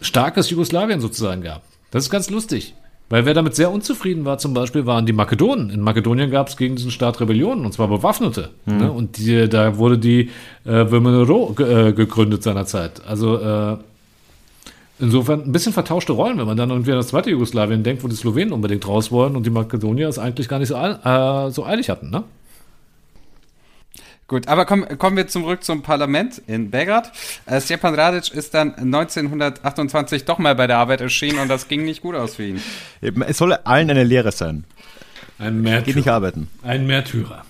starkes Jugoslawien sozusagen gab. Das ist ganz lustig. Weil wer damit sehr unzufrieden war, zum Beispiel, waren die Makedonen. In Makedonien gab es gegen diesen Staat Rebellionen, und zwar bewaffnete. Mhm. Ne? Und die, da wurde die äh, Womenero äh, gegründet seinerzeit. Also äh, insofern ein bisschen vertauschte Rollen, wenn man dann irgendwie an das zweite Jugoslawien denkt, wo die Slowenen unbedingt raus wollen und die Makedonier es eigentlich gar nicht so, äh, so eilig hatten. Ne? Gut, aber komm, kommen wir zurück zum Parlament in Belgrad. Äh, Stepan Radic ist dann 1928 doch mal bei der Arbeit erschienen und das ging nicht gut aus für ihn. Es soll allen eine Lehre sein. Ein Märtyrer. Geht nicht arbeiten. Ein Märtyrer.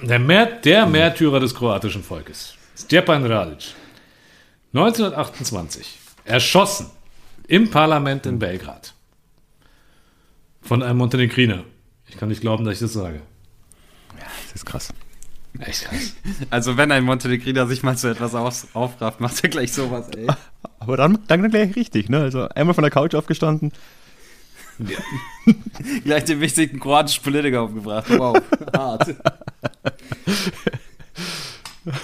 Der, Mä der Märtyrer des kroatischen Volkes. Stepan Radic. 1928. Erschossen. Im Parlament in Belgrad. Von einem Montenegriner. Ich kann nicht glauben, dass ich das sage. Ja, das ist krass. Echt krass. Also wenn ein Montenegriner sich mal so etwas auf, aufrafft, macht er gleich sowas, ey. Aber dann, dann gleich richtig, ne? Also einmal von der Couch aufgestanden. Ja. gleich den wichtigsten kroatischen Politiker aufgebracht. Wow, hart.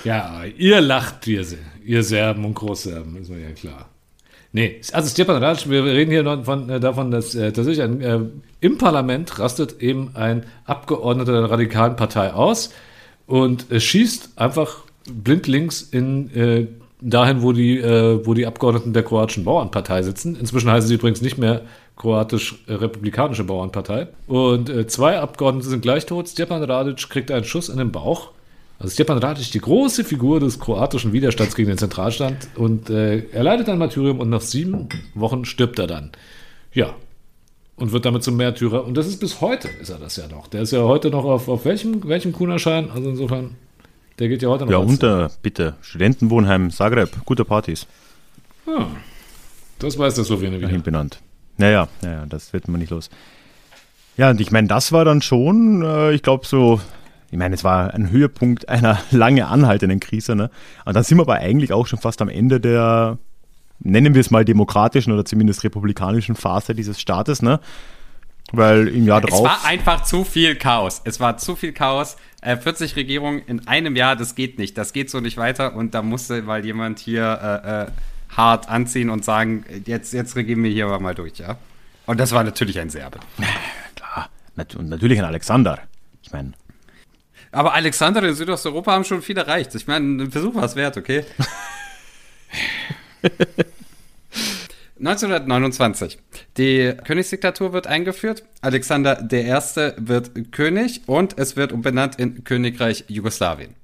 Ja, ihr lacht, ihr, ihr Serben und Großserben, ist mir ja klar. Nee, also Stepan Radic, wir reden hier von, äh, davon, dass äh, tatsächlich ein, äh, im Parlament rastet eben ein Abgeordneter der radikalen Partei aus und schießt einfach blindlings in äh, dahin, wo die, äh, wo die Abgeordneten der kroatischen Bauernpartei sitzen. Inzwischen heißen sie übrigens nicht mehr kroatisch-republikanische Bauernpartei. Und äh, zwei Abgeordnete sind gleich tot. Stepan Radic kriegt einen Schuss in den Bauch. Also Stepan Radic, die große Figur des kroatischen Widerstands gegen den Zentralstand. Und äh, er leidet ein Martyrium und nach sieben Wochen stirbt er dann. Ja, und wird damit zum Märtyrer. Und das ist bis heute, ist er das ja noch. Der ist ja heute noch auf, auf welchem, welchem Kuhnerschein? Also insofern, der geht ja heute noch. Ja, unter, bitte. Studentenwohnheim, Zagreb, gute Partys. Ja, das weiß der Slowene wieder. Dahin benannt. Naja, naja, das wird man nicht los. Ja, und ich meine, das war dann schon, äh, ich glaube, so, ich meine, es war ein Höhepunkt einer lange anhaltenden Krise, ne? Und dann sind wir aber eigentlich auch schon fast am Ende der, nennen wir es mal demokratischen oder zumindest republikanischen Phase dieses Staates, ne? Weil im Jahr drauf. Es war einfach zu viel Chaos. Es war zu viel Chaos. Äh, 40 Regierungen in einem Jahr, das geht nicht. Das geht so nicht weiter. Und da musste mal jemand hier äh, äh, hart anziehen und sagen, jetzt, jetzt regieren wir hier aber mal durch, ja. Und das war natürlich ein Serbe. Klar. Und natürlich ein Alexander. Ich meine, Aber Alexander in Südosteuropa haben schon viel erreicht. Ich meine, ein Versuch war es wert, okay? 1929. Die Königsdiktatur wird eingeführt. Alexander I. wird König und es wird umbenannt in Königreich Jugoslawien.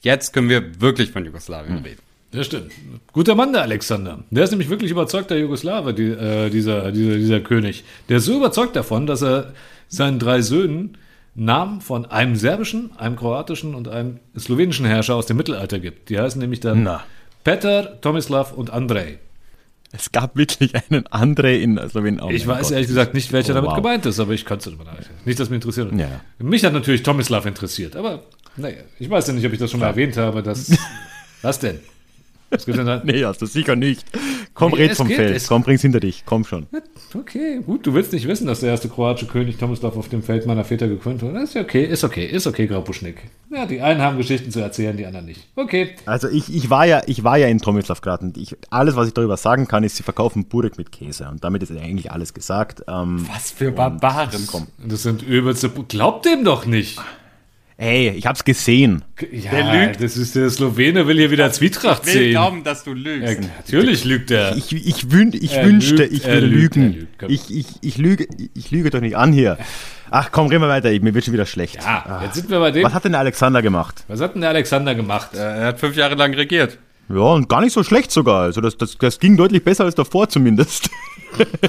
Jetzt können wir wirklich von Jugoslawien reden. Ja, stimmt. Guter Mann, der Alexander. Der ist nämlich wirklich überzeugter Jugoslawe, die, äh, dieser, dieser, dieser König. Der ist so überzeugt davon, dass er seinen drei Söhnen Namen von einem serbischen, einem kroatischen und einem slowenischen Herrscher aus dem Mittelalter gibt. Die heißen nämlich dann Na. Petar, Tomislav und Andrei. es gab wirklich einen André in Slowenien. Oh Ich weiß Gott. ehrlich gesagt nicht, welcher Oh, damit wow. gemeint ist, aber ich kann es nicht. Nicht, dass mich interessiert. Ja. Mich hat natürlich Tomislav interessiert, aber naja, ich weiß ja nicht, ob ich das schon mal erwähnt habe. Dass, was denn? Was gibt's denn da? Nee, hast du sicher nicht. Komm, Nee, red vom geht, Feld. Komm, bring's hinter dich. Komm schon. Okay, gut, du willst nicht wissen, dass der erste kroatische König Tomislav auf dem Feld meiner Väter gekrönt wurde. Ist okay, ist okay, ist okay, Graupuschnick. Ja, die einen haben Geschichten zu erzählen, die anderen nicht. Okay. Also ich, ich war ja, ich war ja in Tomislavgrad und ich, alles, was ich darüber sagen kann, ist, sie verkaufen Burek mit Käse. Und damit ist eigentlich alles gesagt. Ähm, Was für Barbaren. Das sind übelste. Glaubt dem doch nicht. Ey, ich hab's gesehen. Ja, Der lügt. Das ist der Slowene, will hier wieder Zwietracht Ich will sehen. glauben, dass du Ja, lügst. natürlich lügt er. Ich, ich, wün, ich Er wünschte, lügt, ich würde lügt, lügen. lügt, ich, ich, ich, lüge, ich lüge doch nicht an hier. Ach komm, reden wir weiter. Mir wird schon wieder schlecht. Ja, jetzt sind wir bei dem. Was hat denn der Alexander gemacht? Was hat denn der Alexander gemacht? Er hat fünf Jahre lang regiert. Ja, und gar nicht so schlecht sogar. Also das, das, das ging deutlich besser als davor zumindest.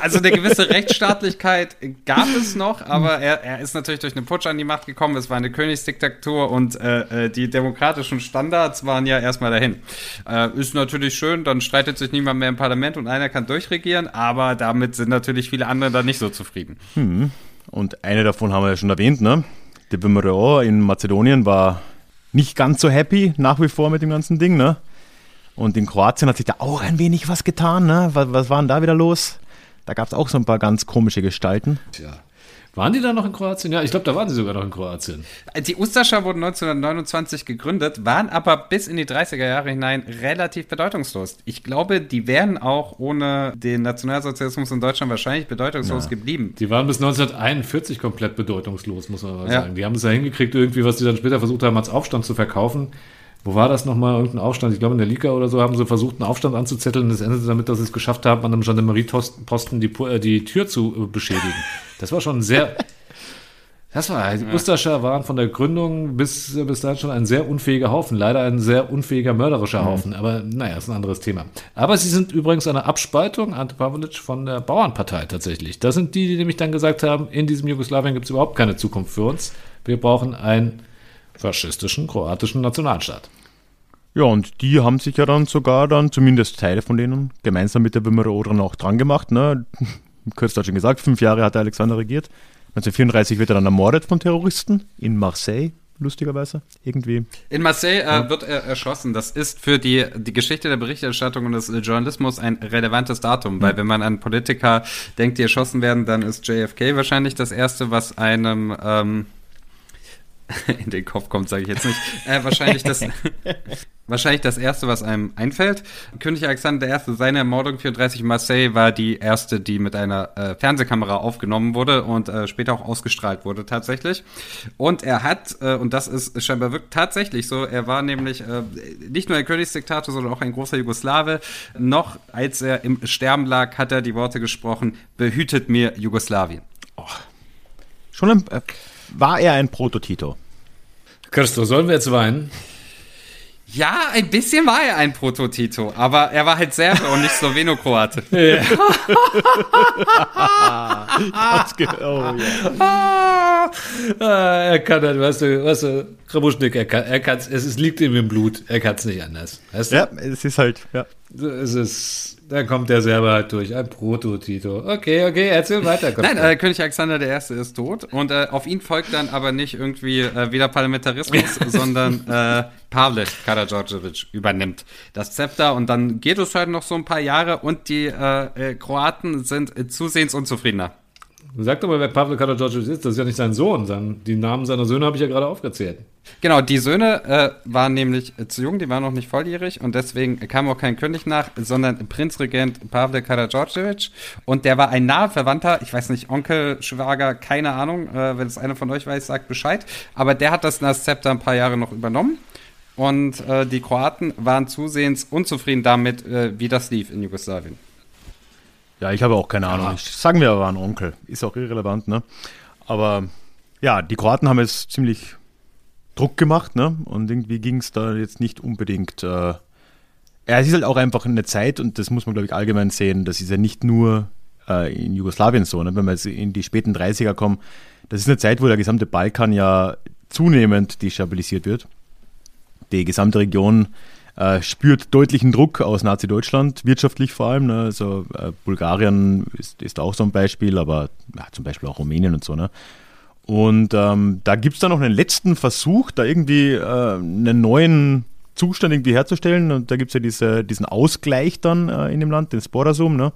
Also eine gewisse Rechtsstaatlichkeit gab es noch, aber er, er ist natürlich durch einen Putsch an die Macht gekommen. Es war eine Königsdiktatur und äh, äh, die demokratischen Standards waren ja erstmal dahin. Äh, ist natürlich schön, dann streitet sich niemand mehr im Parlament und einer kann durchregieren, aber damit sind natürlich viele andere dann nicht so zufrieden. Und eine davon haben wir ja schon erwähnt, ne? Der Vimereo in Mazedonien war nicht ganz so happy nach wie vor mit dem ganzen Ding, ne? Und in Kroatien hat sich da auch ein wenig was getan, ne? Was, was war denn da wieder los? Da gab es auch so ein paar ganz komische Gestalten. Tja. Waren die da noch in Kroatien? Ja, ich glaube, da waren sie sogar noch in Kroatien. Die Ustascha wurden 1929 gegründet, waren aber bis in die 30er Jahre hinein relativ bedeutungslos. Ich glaube, die wären auch ohne den Nationalsozialismus in Deutschland wahrscheinlich bedeutungslos geblieben. Die waren bis 1941 komplett bedeutungslos, muss man mal Ja. sagen. Die haben es ja hingekriegt, irgendwie, was die dann später versucht haben, als Aufstand zu verkaufen. Wo war das nochmal? Irgendein Aufstand? Ich glaube, in der Liga oder so haben sie versucht, einen Aufstand anzuzetteln. Und es endete damit, dass sie es geschafft haben, an einem Gendarmerieposten die, äh, die Tür zu äh, beschädigen. Das war schon sehr. Das war, die Ustascha waren von der Gründung bis, bis dahin schon ein sehr unfähiger Haufen. Leider ein sehr unfähiger, mörderischer Haufen. Aber naja, ist ein anderes Thema. Aber sie sind übrigens eine Abspaltung, Ante Pavelic, von der Bauernpartei tatsächlich. Das sind die, die nämlich dann gesagt haben, in diesem Jugoslawien gibt es überhaupt keine Zukunft für uns. Wir brauchen einen faschistischen, kroatischen Nationalstaat. Ja, und die haben sich ja dann sogar dann, zumindest Teile von denen, gemeinsam mit der Vimereo dann auch dran gemacht, ne? Kurz hat schon gesagt, fünf Jahre hat der Alexander regiert. 1934 wird er dann ermordet von Terroristen in Marseille, lustigerweise. Irgendwie. In Marseille äh, wird er erschossen. Das ist für die, die Geschichte der Berichterstattung und des Journalismus ein relevantes Datum, weil wenn man an Politiker denkt, die erschossen werden, dann ist JFK wahrscheinlich das Erste, was einem ähm, in den Kopf kommt, sage ich jetzt nicht. Äh, wahrscheinlich das wahrscheinlich das erste, was einem einfällt. König Alexander I. seine Ermordung 34 in Marseille war die erste, die mit einer äh, Fernsehkamera aufgenommen wurde und äh, später auch ausgestrahlt wurde tatsächlich. Und er hat äh, und das ist scheinbar wirklich tatsächlich so. Er war nämlich äh, nicht nur ein Königsdiktator, sondern auch ein großer Jugoslawe. Noch als er im Sterben lag, hat er die Worte gesprochen: "Behütet mir Jugoslawien." Schon ein, äh, war er ein Proto-Tito. Christo, sollen wir jetzt weinen? Ja, ein bisschen war er ein Proto-Tito, aber er war halt Serbe und nicht Sloweno-Kroate. Hat's ge- oh, ja. Ah, er kann das, weißt du, weißt du, Krabuschnik, er kann, er kann's, es ist, liegt ihm im Blut, er kann es nicht anders. Weißt du? ja, es ist halt, ja. Es ist, da kommt der selber halt durch, ein Proto-Tito. Okay, okay, erzähl weiter. Nein, äh, König Alexander I. ist tot und äh, auf ihn folgt dann aber nicht irgendwie äh, wieder Parlamentarismus, sondern äh, Pavle Karadžordžević übernimmt das Zepter und dann geht es halt noch so ein paar Jahre und die äh, äh, Kroaten sind äh, zusehends unzufriedener. Sag doch mal, wer Pavlo Karadzic ist. Das ist ja nicht sein Sohn. Sein, die Namen seiner Söhne habe ich ja gerade aufgezählt. Genau, die Söhne äh, waren nämlich äh, zu jung, die waren noch nicht volljährig und deswegen kam auch kein König nach, sondern Prinzregent Pavle Karadzic. Und der war ein naher Verwandter, ich weiß nicht, Onkel, Schwager, keine Ahnung, äh, wenn es einer von euch weiß, sagt Bescheid. Aber der hat das Zepter ein paar Jahre noch übernommen. Und äh, die Kroaten waren zusehends unzufrieden damit, äh, wie das lief in Jugoslawien. Ja, ich habe auch keine Ahnung. Ich, sagen wir, er war ein Onkel. Ist auch irrelevant, ne? Aber ja, die Kroaten haben jetzt ziemlich Druck gemacht, ne? Und irgendwie ging es da jetzt nicht unbedingt. Äh, ja, es ist halt auch einfach eine Zeit, und das muss man, glaube ich, allgemein sehen, das ist ja nicht nur äh, in Jugoslawien so, ne? wenn wir jetzt in die späten 30er kommen, das ist eine Zeit, wo der gesamte Balkan ja zunehmend destabilisiert wird. Die gesamte Region äh, spürt deutlichen Druck aus Nazi-Deutschland, wirtschaftlich vor allem. Ne? Also äh, Bulgarien ist, ist auch so ein Beispiel, aber ja, zum Beispiel auch Rumänien und so. Ne? Und ähm, da gibt es dann noch einen letzten Versuch, da irgendwie äh, einen neuen Zustand irgendwie herzustellen. Und da gibt es ja diese, diesen Ausgleich dann äh, in dem Land, den Sporasum, ne?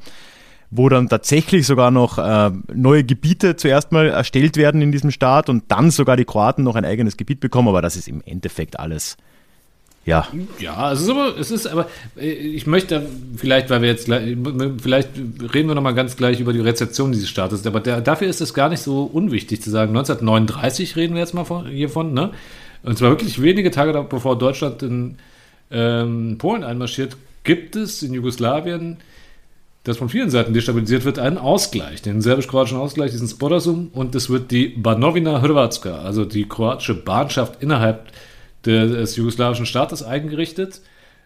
wo dann tatsächlich sogar noch äh, neue Gebiete zuerst mal erstellt werden in diesem Staat und dann sogar die Kroaten noch ein eigenes Gebiet bekommen. Aber das ist im Endeffekt alles ja. Ja, es ist aber, es ist aber, äh, ich möchte vielleicht, weil wir jetzt gleich, vielleicht reden wir nochmal ganz gleich über die Rezeption dieses Staates, aber der, dafür ist es gar nicht so unwichtig zu sagen. 1939 reden wir jetzt mal von, hiervon, ne? Und zwar wirklich wenige Tage bevor Deutschland in ähm, Polen einmarschiert, gibt es in Jugoslawien, das von vielen Seiten destabilisiert wird, einen Ausgleich, den serbisch-kroatischen Ausgleich, diesen Spodasum, und es wird die Banovina Hrvatska, also die kroatische Bahnschaft innerhalb des jugoslawischen Staates eingerichtet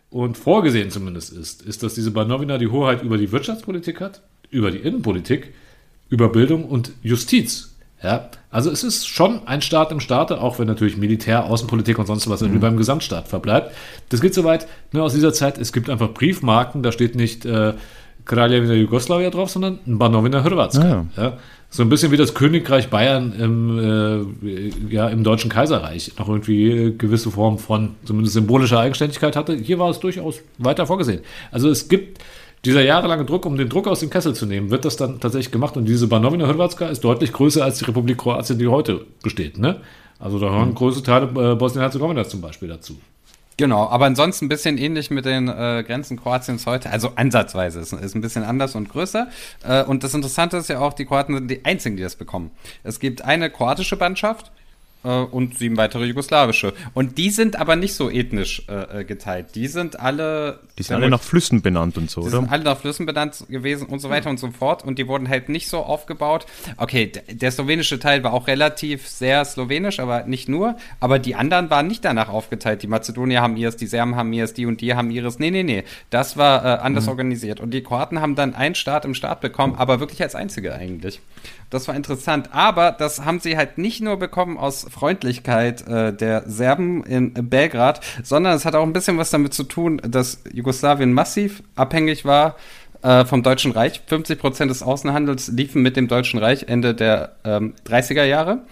und vorgesehen zumindest ist, ist, dass diese Banovina die Hoheit über die Wirtschaftspolitik hat, über die Innenpolitik, über Bildung und Justiz. Ja, also es ist schon ein Staat im Staate, auch wenn natürlich Militär, Außenpolitik und sonst was mhm. beim Gesamtstaat verbleibt. Das geht soweit ne, aus dieser Zeit. Es gibt einfach Briefmarken, da steht nicht äh, Kraljevina Jugoslavia drauf, sondern Banovina Hrvatska. Ah, ja. ja. So ein bisschen wie das Königreich Bayern im, äh, ja, im Deutschen Kaiserreich noch irgendwie gewisse Form von zumindest symbolischer Eigenständigkeit hatte. Hier war es durchaus weiter vorgesehen. Also es gibt dieser jahrelange Druck, um den Druck aus dem Kessel zu nehmen, wird das dann tatsächlich gemacht. Und diese Banovina Hrvatska ist deutlich größer als die Republik Kroatien, die heute besteht. Ne? Also da hören mhm. große Teile äh, Bosnien-Herzegowinas zum Beispiel dazu. Genau, aber ansonsten ein bisschen ähnlich mit den äh, Grenzen Kroatiens heute. Also ansatzweise ist, ist ein bisschen anders und größer. Äh, und das Interessante ist ja auch, die Kroaten sind die einzigen, die das bekommen. Es gibt eine kroatische Bandschaft, äh, und sieben weitere jugoslawische. Und die sind aber nicht so ethnisch äh, äh geteilt. Die sind alle. Die sind alle nach Flüssen benannt und so, die oder? Die sind alle nach Flüssen benannt gewesen und so weiter und so fort. Und die wurden halt nicht so aufgebaut. Okay, der slowenische Teil war auch relativ sehr slowenisch, aber nicht nur. Aber die anderen waren nicht danach aufgeteilt. Die Mazedonier haben ihres, die Serben haben ihres, die und die haben ihres. Nee, nee, nee. Das war äh, anders mhm. organisiert. Und die Kroaten haben dann einen Staat im Staat bekommen, aber wirklich als einzige eigentlich. Das war interessant. Aber das haben sie halt nicht nur bekommen aus Freundlichkeit äh, der Serben in Belgrad, sondern es hat auch ein bisschen was damit zu tun, dass Jugoslawien massiv abhängig war äh, vom Deutschen Reich. 50 Prozent des Außenhandels liefen mit dem Deutschen Reich Ende der ähm, 30er Jahre.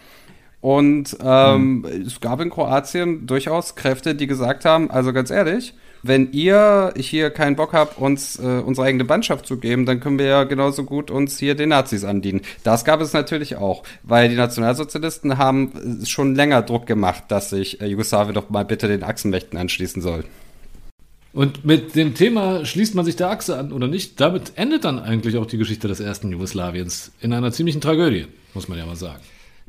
Und ähm, mhm. es gab in Kroatien durchaus Kräfte, die gesagt haben, also ganz ehrlich, wenn ihr hier keinen Bock habt, uns äh, unsere eigene Bandschaft zu geben, dann können wir ja genauso gut uns hier den Nazis andienen. Das gab es natürlich auch, weil die Nationalsozialisten haben äh, schon länger Druck gemacht, dass sich äh, Jugoslawien doch mal bitte den Achsenmächten anschließen soll. Und mit dem Thema schließt man sich der Achse an oder nicht, damit endet dann eigentlich auch die Geschichte des ersten Jugoslawiens in einer ziemlichen Tragödie, muss man ja mal sagen.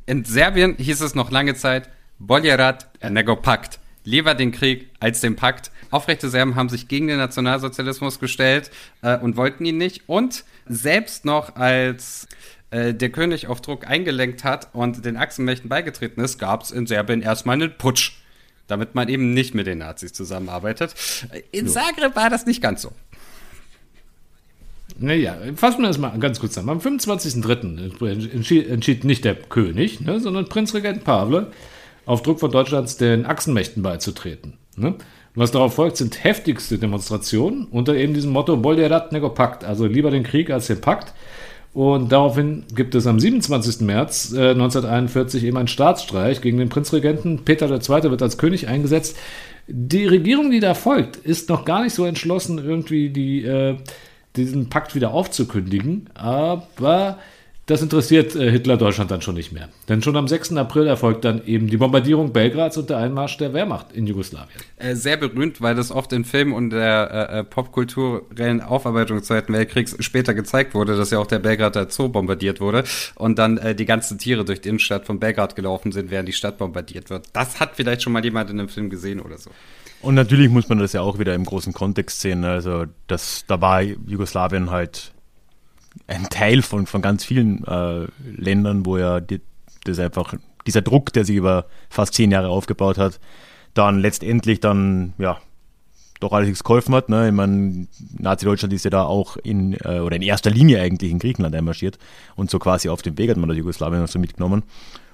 In Serbien hieß es noch lange Zeit Boljerat nego Pakt. Lieber den Krieg als den Pakt. Aufrechte Serben haben sich gegen den Nationalsozialismus gestellt äh, und wollten ihn nicht. Und selbst noch als äh, der König auf Druck eingelenkt hat und den Achsenmächten beigetreten ist, gab es in Serbien erstmal einen Putsch. Damit man eben nicht mit den Nazis zusammenarbeitet. In Zagreb war das nicht ganz so. Naja, fassen wir das mal ganz kurz zusammen. Am 25.03. Entschied, entschied nicht der König, ne, sondern Prinzregent Pavle auf Druck von Deutschlands den Achsenmächten beizutreten. Ne? Was darauf folgt, sind heftigste Demonstrationen unter eben diesem Motto Boljerat nego Pakt, also lieber den Krieg als den Pakt. Und daraufhin gibt es am 27. März äh, 1941 eben einen Staatsstreich gegen den Prinzregenten. Peter II. wird als König eingesetzt. Die Regierung, die da folgt, ist noch gar nicht so entschlossen, irgendwie die, äh, diesen Pakt wieder aufzukündigen. Aber Das interessiert äh, Hitler Deutschland dann schon nicht mehr. Denn schon am 6. April erfolgt dann eben die Bombardierung Belgrads und der Einmarsch der Wehrmacht in Jugoslawien. Äh, sehr berühmt, weil das oft in Filmen und der äh, äh popkulturellen Aufarbeitung des Zweiten Weltkriegs später gezeigt wurde, dass ja auch der Belgrader Zoo bombardiert wurde und dann äh, die ganzen Tiere durch die Innenstadt von Belgrad gelaufen sind, während die Stadt bombardiert wird. Das hat vielleicht schon mal jemand in einem Film gesehen oder so. Und natürlich muss man das ja auch wieder im großen Kontext sehen. Also das, da war Jugoslawien halt ein Teil von, von ganz vielen äh, Ländern, wo ja die, das einfach, dieser Druck, der sich über fast zehn Jahre aufgebaut hat, dann letztendlich dann, ja, doch alles geholfen hat. Ne? Ich meine, Nazi-Deutschland ist ja da auch in, äh, oder in erster Linie eigentlich in Griechenland einmarschiert und so quasi auf dem Weg hat man der Jugoslawien noch so mitgenommen.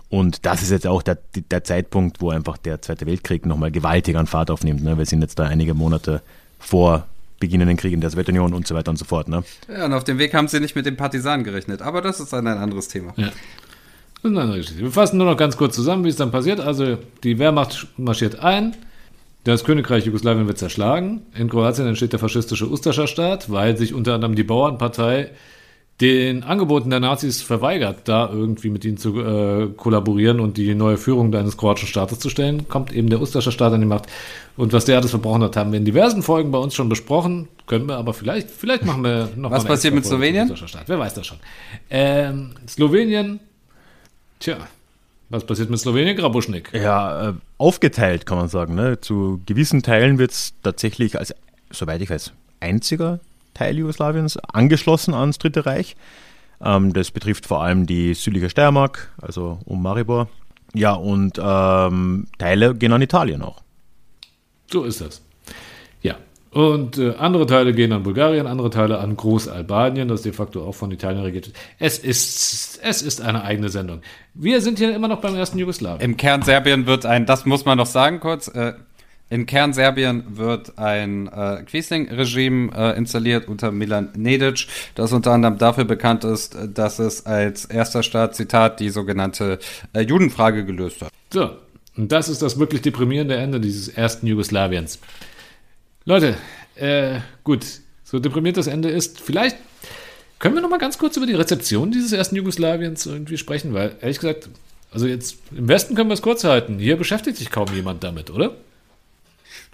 Und das ist jetzt auch der, der Zeitpunkt, wo einfach der Zweite Weltkrieg nochmal gewaltig an Fahrt aufnimmt. Ne? Wir sind jetzt da einige Monate vor beginnenden Krieg in der Sowjetunion und so weiter und so fort. Ne? Ja, und auf dem Weg haben sie nicht mit den Partisanen gerechnet, aber das ist dann ein anderes Thema. Ja. Das ist eine andere Geschichte. Wir fassen nur noch ganz kurz zusammen, wie es dann passiert. Also die Wehrmacht marschiert ein, das Königreich Jugoslawien wird zerschlagen, in Kroatien entsteht der faschistische Ustascha-Staat, weil sich unter anderem die Bauernpartei den Angeboten der Nazis verweigert, da irgendwie mit ihnen zu äh, kollaborieren und die neue Führung eines kroatischen Staates zu stellen, kommt eben der Ustascher Staat an die Macht. Und was der alles verbrochen hat, haben wir in diversen Folgen bei uns schon besprochen. Können wir aber vielleicht, vielleicht machen wir noch Was passiert mit Slowenien? Wer weiß das schon. Ähm, Slowenien, tja, was passiert mit Slowenien, Grabuschnik? Ja, äh, aufgeteilt kann man sagen. Ne? Zu gewissen Teilen wird es tatsächlich als, soweit ich weiß, einziger Teil Jugoslawiens, angeschlossen ans Dritte Reich. Ähm, das betrifft vor allem die südliche Steiermark, also um Maribor. Ja, und ähm, Teile gehen an Italien auch. So ist das. Ja. Und äh, andere Teile gehen an Bulgarien, andere Teile an Großalbanien, das de facto auch von Italien regiert ist. Es ist, es ist eine eigene Sendung. Wir sind hier immer noch beim ersten Jugoslawien. Im Kern Serbien wird ein, das muss man noch sagen kurz, äh, in Kernserbien wird ein äh, Quisling-Regime äh, installiert unter Milan Nedic, das unter anderem dafür bekannt ist, dass es als erster Staat, Zitat, die sogenannte äh, Judenfrage gelöst hat. So, und das ist das wirklich deprimierende Ende dieses ersten Jugoslawiens. Leute, äh, gut, so deprimiert das Ende ist, vielleicht können wir noch mal ganz kurz über die Rezeption dieses ersten Jugoslawiens irgendwie sprechen, weil ehrlich gesagt, also jetzt im Westen können wir es kurz halten. Hier beschäftigt sich kaum jemand damit, oder?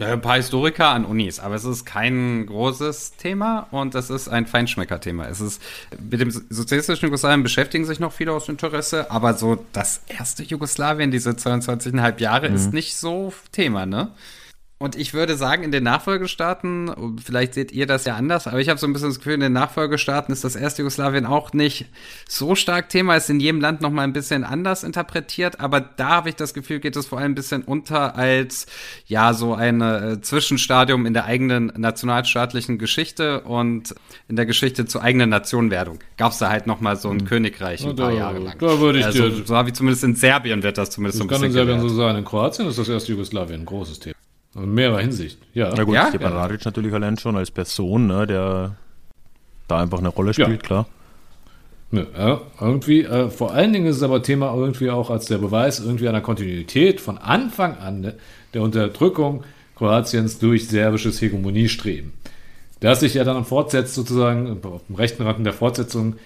Ein paar Historiker an Unis, aber es ist kein großes Thema und es ist ein Feinschmecker-Thema. Es ist, mit dem sozialistischen Jugoslawien beschäftigen sich noch viele aus Interesse, aber so das erste Jugoslawien, diese 22,5 Jahre, mhm. ist nicht so Thema, ne? Und ich würde sagen, in den Nachfolgestaaten, vielleicht seht ihr das ja anders, aber ich habe so ein bisschen das Gefühl, in den Nachfolgestaaten ist das erste Jugoslawien auch nicht so stark Thema, ist in jedem Land nochmal ein bisschen anders interpretiert, aber da habe ich das Gefühl, geht es vor allem ein bisschen unter als, ja, so ein äh, Zwischenstadium in der eigenen nationalstaatlichen Geschichte und in der Geschichte zur eigenen Nationenwerdung. Gab es da halt nochmal so ein mhm. Königreich ein paar da, Jahre lang. Da würde ich also, dir, so wie zumindest in Serbien wird das zumindest das so ein bisschen kann in Serbien gelehrt. so sein. In Kroatien ist das erste Jugoslawien ein großes Thema. In mehrerer Hinsicht, ja. Na gut, ja? Stepan ja. Radic natürlich allein schon als Person, ne, der da einfach eine Rolle spielt, ja. klar. Ja, irgendwie, äh, vor allen Dingen ist es aber Thema irgendwie auch als der Beweis irgendwie einer Kontinuität von Anfang an ne, der Unterdrückung Kroatiens durch serbisches Hegemoniestreben. Das sich ja dann fortsetzt, sozusagen, auf dem rechten Rand der Fortsetzung,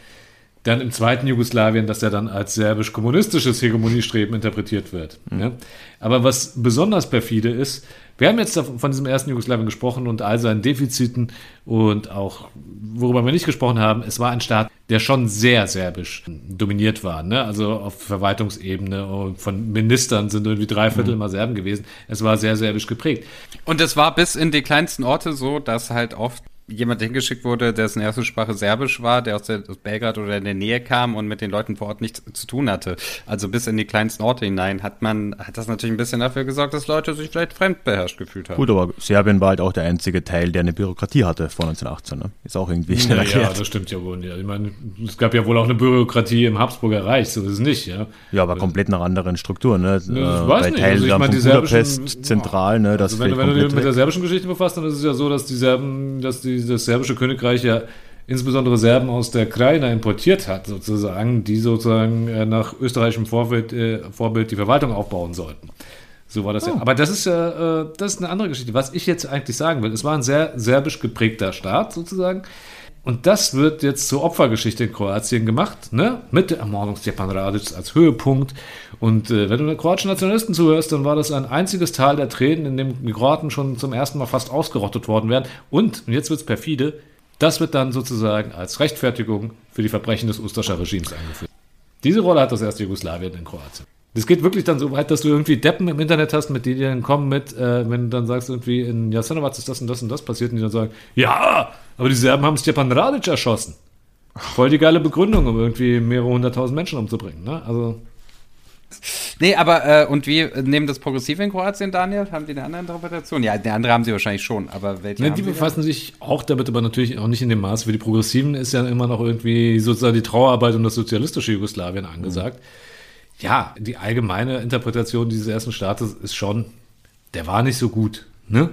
dann im zweiten Jugoslawien, dass er dann als serbisch-kommunistisches Hegemoniestreben interpretiert wird. Mhm. Ja? Aber was besonders perfide ist, wir haben jetzt von diesem ersten Jugoslawien gesprochen und all seinen Defiziten und auch, worüber wir nicht gesprochen haben, es war ein Staat, der schon sehr serbisch dominiert war. Ne? Also auf Verwaltungsebene und von Ministern sind irgendwie drei Viertel mhm. immer Serben gewesen. Es war sehr serbisch geprägt. Und es war bis in die kleinsten Orte so, dass halt oft jemand hingeschickt wurde, dessen erste Sprache Serbisch war, der aus, der, aus Belgrad oder in der Nähe kam und mit den Leuten vor Ort nichts zu tun hatte. Also bis in die kleinsten Orte hinein hat man, hat das natürlich ein bisschen dafür gesorgt, dass Leute sich vielleicht fremdbeherrscht gefühlt haben. Gut, aber Serbien war halt auch der einzige Teil, der eine Bürokratie hatte vor 1918. Ne? Ist auch irgendwie schnell ja, erklärt. Ja, das stimmt ja wohl. Ja. Ich meine, es gab ja wohl auch eine Bürokratie im Habsburger Reich, so ist es nicht. Ja, ja aber komplett nach anderen Strukturen. Ne? Ich äh, weiß nicht. Teilen also ich meine, die Budapest zentral. Ne? Das also wenn, wenn du dich mit der serbischen Geschichte befasst, dann ist es ja so, dass die Serben, dass die, das serbische König Königreich ja insbesondere Serben aus der Krajina importiert hat, sozusagen, die sozusagen äh, nach österreichischem Vorbild, äh, Vorbild die Verwaltung aufbauen sollten. So war das oh. ja. Aber das ist ja, äh, das ist eine andere Geschichte. Was ich jetzt eigentlich sagen will, es war ein sehr serbisch geprägter Staat sozusagen. Und das wird jetzt zur Opfergeschichte in Kroatien gemacht, ne? Mit der Ermordung Stepan Radic als Höhepunkt. Und äh, wenn du den kroatischen Nationalisten zuhörst, dann war das ein einziges Tal der Tränen, in dem die Kroaten schon zum ersten Mal fast ausgerottet worden wären. Und, und jetzt wird's perfide, das wird dann sozusagen als Rechtfertigung für die Verbrechen des Ustascher Regimes eingeführt. Diese Rolle hat das erste Jugoslawien in Kroatien. Das geht wirklich dann so weit, dass du irgendwie Deppen im Internet hast, mit denen die dann kommen mit, äh, wenn du dann sagst, irgendwie in Jasenovac ist das und das und das passiert, und die dann sagen, ja, aber die Serben haben Stepan Radic erschossen. Voll die geile Begründung, um irgendwie mehrere hunderttausend Menschen umzubringen. Ne? Also Nee, aber äh, und wie nehmen das Progressive in Kroatien, Daniel? Haben die eine andere Interpretation? Ja, eine andere haben sie wahrscheinlich schon, aber welche Ne, haben die befassen sich auch damit, aber natürlich auch nicht in dem Maß. Für die Progressiven ist ja immer noch irgendwie sozusagen die Trauerarbeit um das sozialistische Jugoslawien angesagt. Ja, die allgemeine Interpretation dieses ersten Staates ist schon, der war nicht so gut. Ne?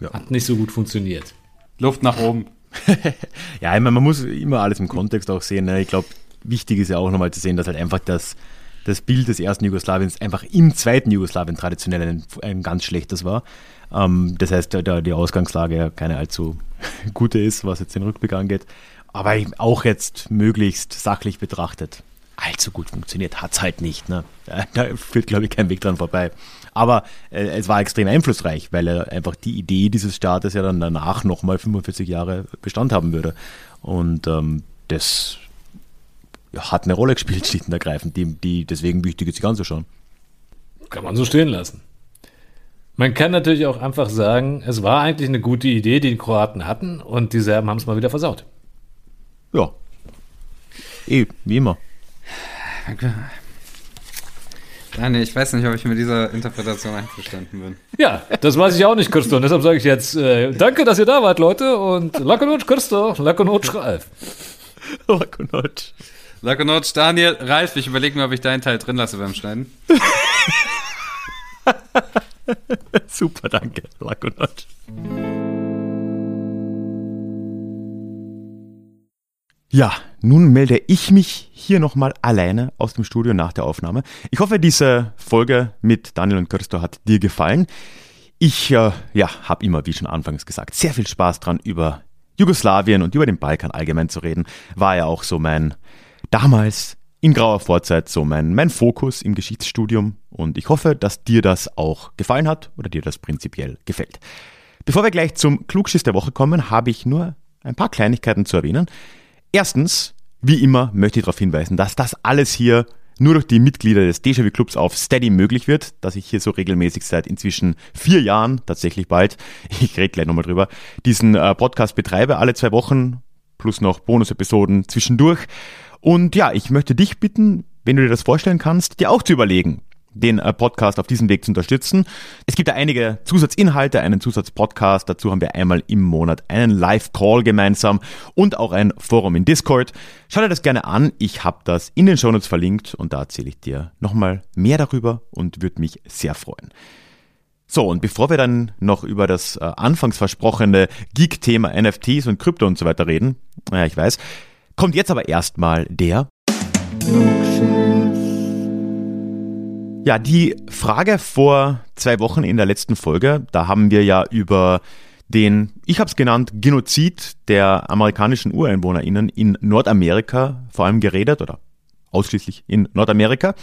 Ja. Hat nicht so gut funktioniert. Luft nach oben. Ja, ich meine, man muss immer alles im Kontext auch sehen. Ne? Ich glaube, wichtig ist ja auch nochmal zu sehen, dass halt einfach das, das Bild des ersten Jugoslawiens einfach im zweiten Jugoslawien traditionell ein, ein ganz schlechtes war. Ähm, das heißt, da die Ausgangslage ja keine allzu gute ist, was jetzt den Rückblick angeht. Aber auch jetzt möglichst sachlich betrachtet, allzu gut funktioniert hat es halt nicht. Ne? Da, führt, glaube ich, kein Weg dran vorbei. Aber äh, es war extrem einflussreich, weil er einfach die Idee dieses Staates ja dann danach nochmal 45 Jahre Bestand haben würde. Und ähm, das ja, hat eine Rolle gespielt, schlicht und ergreifend, die, die deswegen wichtig ist, sich anzuschauen. Kann man so stehen lassen. Man kann natürlich auch einfach sagen, es war eigentlich eine gute Idee, die die Kroaten hatten und die Serben haben es mal wieder versaut. Ja. Eh, wie immer. Daniel, ich weiß nicht, ob ich mit dieser Interpretation einverstanden bin. Ja, das weiß ich auch nicht, Christo. Und deshalb sage ich jetzt, äh, danke, dass ihr da wart, Leute. Und Lakonoc, Christo, Lakonoc, Ralf. Lakonoc. Lakonoc, Daniel, Ralf, ich überlege mir, ob ich deinen Teil drin lasse beim Schneiden. Super, danke, Lakonoc. Ja, nun melde ich mich hier nochmal alleine aus dem Studio nach der Aufnahme. Ich hoffe, diese Folge mit Daniel und Christo hat dir gefallen. Ich äh, ja, habe immer, wie schon anfangs gesagt, sehr viel Spaß dran, über Jugoslawien und über den Balkan allgemein zu reden. War ja auch so mein, damals in grauer Vorzeit, so mein, mein Fokus im Geschichtsstudium. Und ich hoffe, dass dir das auch gefallen hat oder dir das prinzipiell gefällt. Bevor wir gleich zum Klugschiss der Woche kommen, habe ich nur ein paar Kleinigkeiten zu erwähnen. Erstens, wie immer möchte ich darauf hinweisen, dass das alles hier nur durch die Mitglieder des Déjà-vu Clubs auf Steady möglich wird, dass ich hier so regelmäßig seit inzwischen vier Jahren, tatsächlich bald, ich rede gleich nochmal drüber, diesen äh, Podcast betreibe, alle zwei Wochen, plus noch Bonus-Episoden zwischendurch. Und ja, ich möchte dich bitten, wenn du dir das vorstellen kannst, dir auch zu überlegen, den äh, Podcast auf diesem Weg zu unterstützen. Es gibt da einige Zusatzinhalte, einen Zusatzpodcast. Dazu haben wir einmal im Monat einen Live-Call gemeinsam und auch ein Forum in Discord. Schau dir das gerne an. Ich habe das in den Shownotes verlinkt und da erzähle ich dir nochmal mehr darüber und würde mich sehr freuen. So, und bevor wir dann noch über das äh, anfangs versprochene Geek-Thema NFTs und Krypto und so weiter reden, ja, ich weiß, kommt jetzt aber erstmal der Ja, die Frage vor zwei Wochen in der letzten Folge, da haben wir ja über den, ich habe es genannt, Genozid der amerikanischen UreinwohnerInnen in Nordamerika vor allem geredet oder ausschließlich in Nordamerika.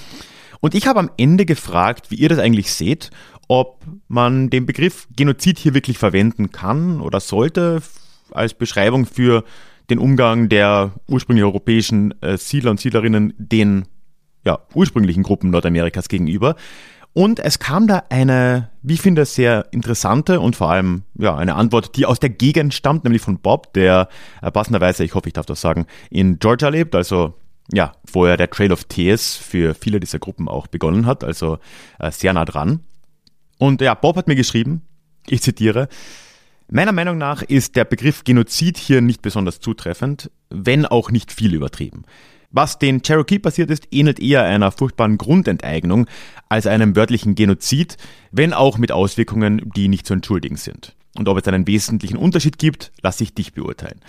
Und ich habe am Ende gefragt, wie ihr das eigentlich seht, ob man den Begriff Genozid hier wirklich verwenden kann oder sollte als Beschreibung für den Umgang der ursprünglich europäischen äh, Siedler und Siedlerinnen den ja, ursprünglichen Gruppen Nordamerikas gegenüber. Und es kam da eine, wie ich finde, sehr interessante und vor allem ja, eine Antwort, die aus der Gegend stammt, nämlich von Bob, der äh, passenderweise, ich hoffe, ich darf das sagen, in Georgia lebt, also ja, vorher der Trail of Tears für viele dieser Gruppen auch begonnen hat, also äh, sehr nah dran. Und ja, Bob hat mir geschrieben, ich zitiere, Meiner Meinung nach ist der Begriff Genozid hier nicht besonders zutreffend, wenn auch nicht viel übertrieben. Was den Cherokee passiert ist, ähnelt eher einer furchtbaren Grundenteignung als einem wörtlichen Genozid, wenn auch mit Auswirkungen, die nicht zu entschuldigen sind. Und ob es einen wesentlichen Unterschied gibt, lasse ich dich beurteilen.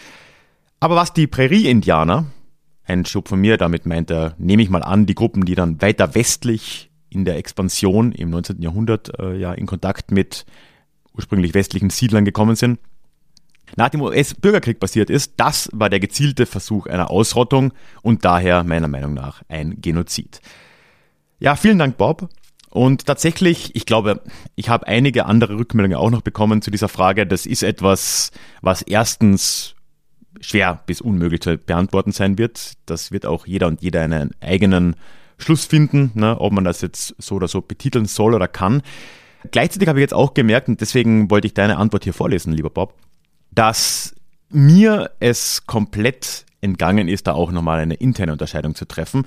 Aber was die Prärie-Indianer, ein Schub von mir, damit meint er, nehme ich mal an, die Gruppen, die dann weiter westlich in der Expansion im 19. Jahrhundert äh, ja in Kontakt mit ursprünglich westlichen Siedlern gekommen sind. Nach dem US-Bürgerkrieg passiert ist, das war der gezielte Versuch einer Ausrottung und daher meiner Meinung nach ein Genozid. Ja, vielen Dank, Bob. Und tatsächlich, ich glaube, ich habe einige andere Rückmeldungen auch noch bekommen zu dieser Frage. Das ist etwas, was erstens schwer bis unmöglich zu beantworten sein wird. Das wird auch jeder und jeder einen eigenen Schluss finden, ne, ob man das jetzt so oder so betiteln soll oder kann. Gleichzeitig habe ich jetzt auch gemerkt, und deswegen wollte ich deine Antwort hier vorlesen, lieber Bob, dass mir es komplett entgangen ist, da auch nochmal eine interne Unterscheidung zu treffen.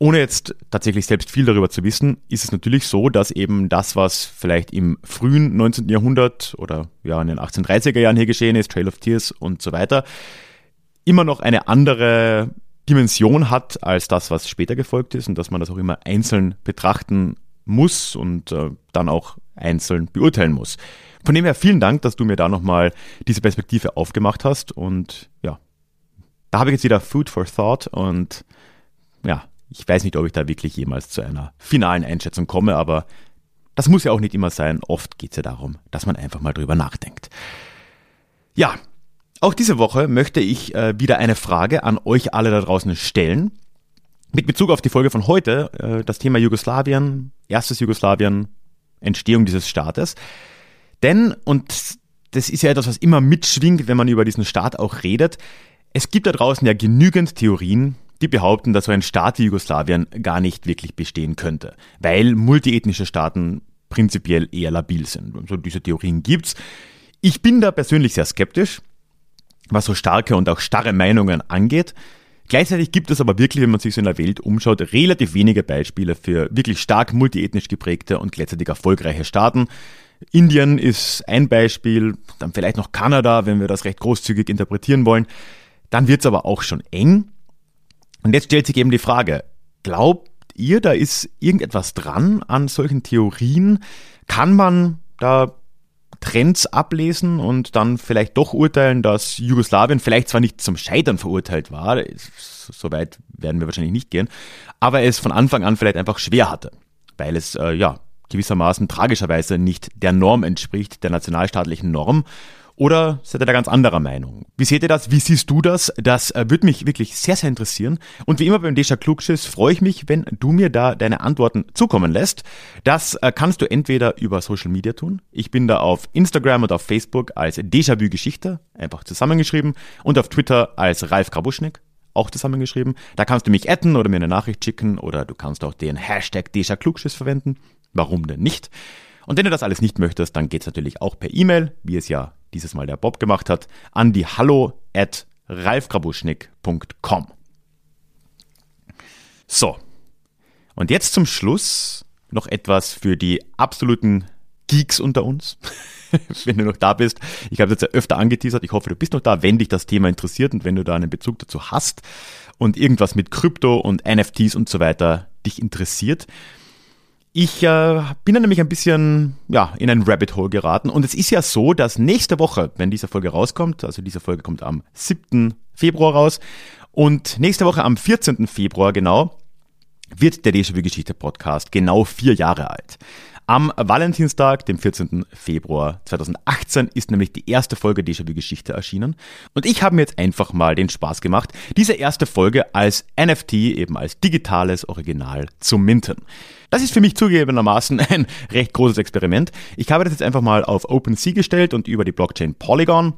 Ohne jetzt tatsächlich selbst viel darüber zu wissen, ist es natürlich so, dass eben das, was vielleicht im frühen 19. Jahrhundert oder ja in den 1830er Jahren hier geschehen ist, Trail of Tears und so weiter, immer noch eine andere Dimension hat als das, was später gefolgt ist und dass man das auch immer einzeln betrachten muss und äh, dann auch einzeln beurteilen muss. Von dem her vielen Dank, dass du mir da nochmal diese Perspektive aufgemacht hast und ja, da habe ich jetzt wieder Food for Thought und ja, ich weiß nicht, ob ich da wirklich jemals zu einer finalen Einschätzung komme, aber das muss ja auch nicht immer sein. Oft geht es ja darum, dass man einfach mal drüber nachdenkt. Ja, auch diese Woche möchte ich äh, wieder eine Frage an euch alle da draußen stellen. Mit Bezug auf die Folge von heute, äh, das Thema Jugoslawien, erstes Jugoslawien, Entstehung dieses Staates. Denn, und das ist ja etwas, was immer mitschwingt, wenn man über diesen Staat auch redet, es gibt da draußen ja genügend Theorien, die behaupten, dass so ein Staat wie Jugoslawien gar nicht wirklich bestehen könnte, weil multiethnische Staaten prinzipiell eher labil sind. So diese Theorien gibt's. Ich bin da persönlich sehr skeptisch, was so starke und auch starre Meinungen angeht. Gleichzeitig gibt es aber wirklich, wenn man sich so in der Welt umschaut, relativ wenige Beispiele für wirklich stark multiethnisch geprägte und gleichzeitig erfolgreiche Staaten. Indien ist ein Beispiel, dann vielleicht noch Kanada, wenn wir das recht großzügig interpretieren wollen. Dann wird's aber auch schon eng. Und jetzt stellt sich eben die Frage, glaubt ihr, da ist irgendetwas dran an solchen Theorien? Kann man da Trends ablesen und dann vielleicht doch urteilen, dass Jugoslawien vielleicht zwar nicht zum Scheitern verurteilt war, soweit werden wir wahrscheinlich nicht gehen, aber es von Anfang an vielleicht einfach schwer hatte, weil es äh, ja gewissermaßen tragischerweise nicht der Norm entspricht, der nationalstaatlichen Norm oder seid ihr da ganz anderer Meinung? Wie seht ihr das? Wie siehst du das? Das äh, würde mich wirklich sehr, sehr interessieren. Und wie immer beim Deja Klugschiss freue ich mich, wenn du mir da deine Antworten zukommen lässt. Das äh, kannst du entweder über Social Media tun. Ich bin da auf Instagram und auf Facebook als Déjà-vu Geschichte, einfach zusammengeschrieben, und auf Twitter als Ralf Krabuschnik auch zusammengeschrieben. Da kannst du mich adden oder mir eine Nachricht schicken oder du kannst auch den Hashtag Deja Klugschiss verwenden. Warum denn nicht? Und wenn du das alles nicht möchtest, dann geht's natürlich auch per E-Mail, wie es ja dieses Mal der Bob gemacht hat, an die hallo at ralfgrabuschnick.com. So. Und jetzt zum Schluss noch etwas für die absoluten Geeks unter uns. wenn du noch da bist. Ich habe das ja öfter angeteasert. Ich hoffe, du bist noch da, wenn dich das Thema interessiert und wenn du da einen Bezug dazu hast und irgendwas mit Krypto und NFTs und so weiter dich interessiert. Ich äh, bin dann nämlich ein bisschen ja, in ein Rabbit Hole geraten und es ist ja so, dass nächste Woche, wenn diese Folge rauskommt, also diese Folge kommt am 7. Februar raus und nächste Woche am 14. Februar genau, wird der Déjà-vu-Geschichte Podcast genau vier Jahre alt. Am Valentinstag, dem 14. Februar 2018, ist nämlich die erste Folge Déjà-vu Geschichte erschienen. Und ich habe mir jetzt einfach mal den Spaß gemacht, diese erste Folge als NFT, eben als digitales Original zu minten. Das ist für mich zugegebenermaßen ein recht großes Experiment. Ich habe das jetzt einfach mal auf OpenSea gestellt und über die Blockchain Polygon,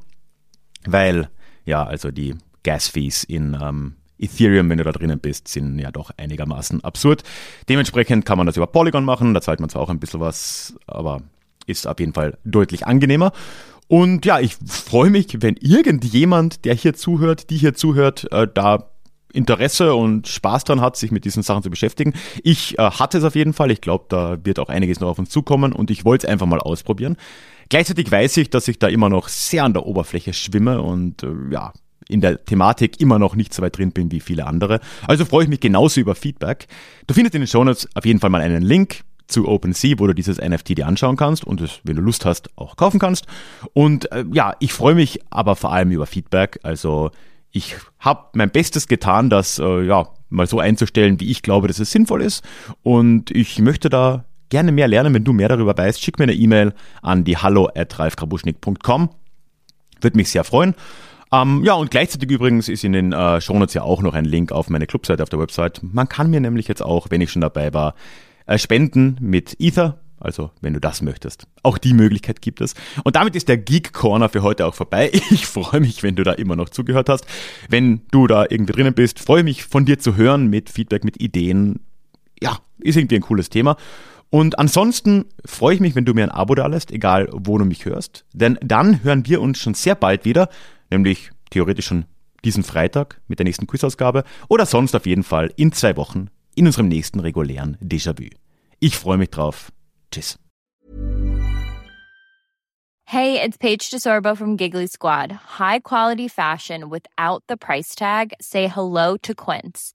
weil, ja, also die Gas-Fees in ähm, Ethereum, wenn du da drinnen bist, sind ja doch einigermaßen absurd. Dementsprechend kann man das über Polygon machen, da zahlt man zwar auch ein bisschen was, aber ist auf jeden Fall deutlich angenehmer. Und ja, ich freue mich, wenn irgendjemand, der hier zuhört, die hier zuhört, äh, da Interesse und Spaß dran hat, sich mit diesen Sachen zu beschäftigen. Ich äh, hatte es auf jeden Fall. Ich glaube, da wird auch einiges noch auf uns zukommen und ich wollte es einfach mal ausprobieren. Gleichzeitig weiß ich, dass ich da immer noch sehr an der Oberfläche schwimme und äh, ja, in der Thematik immer noch nicht so weit drin bin wie viele andere. Also freue ich mich genauso über Feedback. Du findest in den Show Notes auf jeden Fall mal einen Link zu OpenSea, wo du dieses NFT dir anschauen kannst und es, wenn du Lust hast, auch kaufen kannst. Und äh, ja, ich freue mich aber vor allem über Feedback. Also ich habe mein Bestes getan, das äh, ja mal so einzustellen, wie ich glaube, dass es sinnvoll ist. Und ich möchte da gerne mehr lernen. Wenn du mehr darüber weißt, schick mir eine E-Mail an die hallo at ralfkrabuschnick.com Würde mich sehr freuen. Ähm, ja, und gleichzeitig übrigens ist in den äh, Shownotes ja auch noch ein Link auf meine Clubseite auf der Website. Man kann mir nämlich jetzt auch, wenn ich schon dabei war, äh, spenden mit Ether. Also, wenn du das möchtest. Auch die Möglichkeit gibt es. Und damit ist der Geek Corner für heute auch vorbei. Ich freue mich, wenn du da immer noch zugehört hast. Wenn du da irgendwie drinnen bist, freue mich von dir zu hören mit Feedback, mit Ideen. Ja, ist irgendwie ein cooles Thema. Und ansonsten freue ich mich, wenn du mir ein Abo da lässt, egal wo du mich hörst. Denn dann hören wir uns schon sehr bald wieder, nämlich theoretisch schon diesen Freitag mit der nächsten Quizausgabe oder sonst auf jeden Fall in zwei Wochen in unserem nächsten regulären Déjà-vu. Ich freue mich drauf. Tschüss. Hey, it's Paige DeSorbo from Giggly Squad. High quality fashion without the price tag. Say hello to Quince.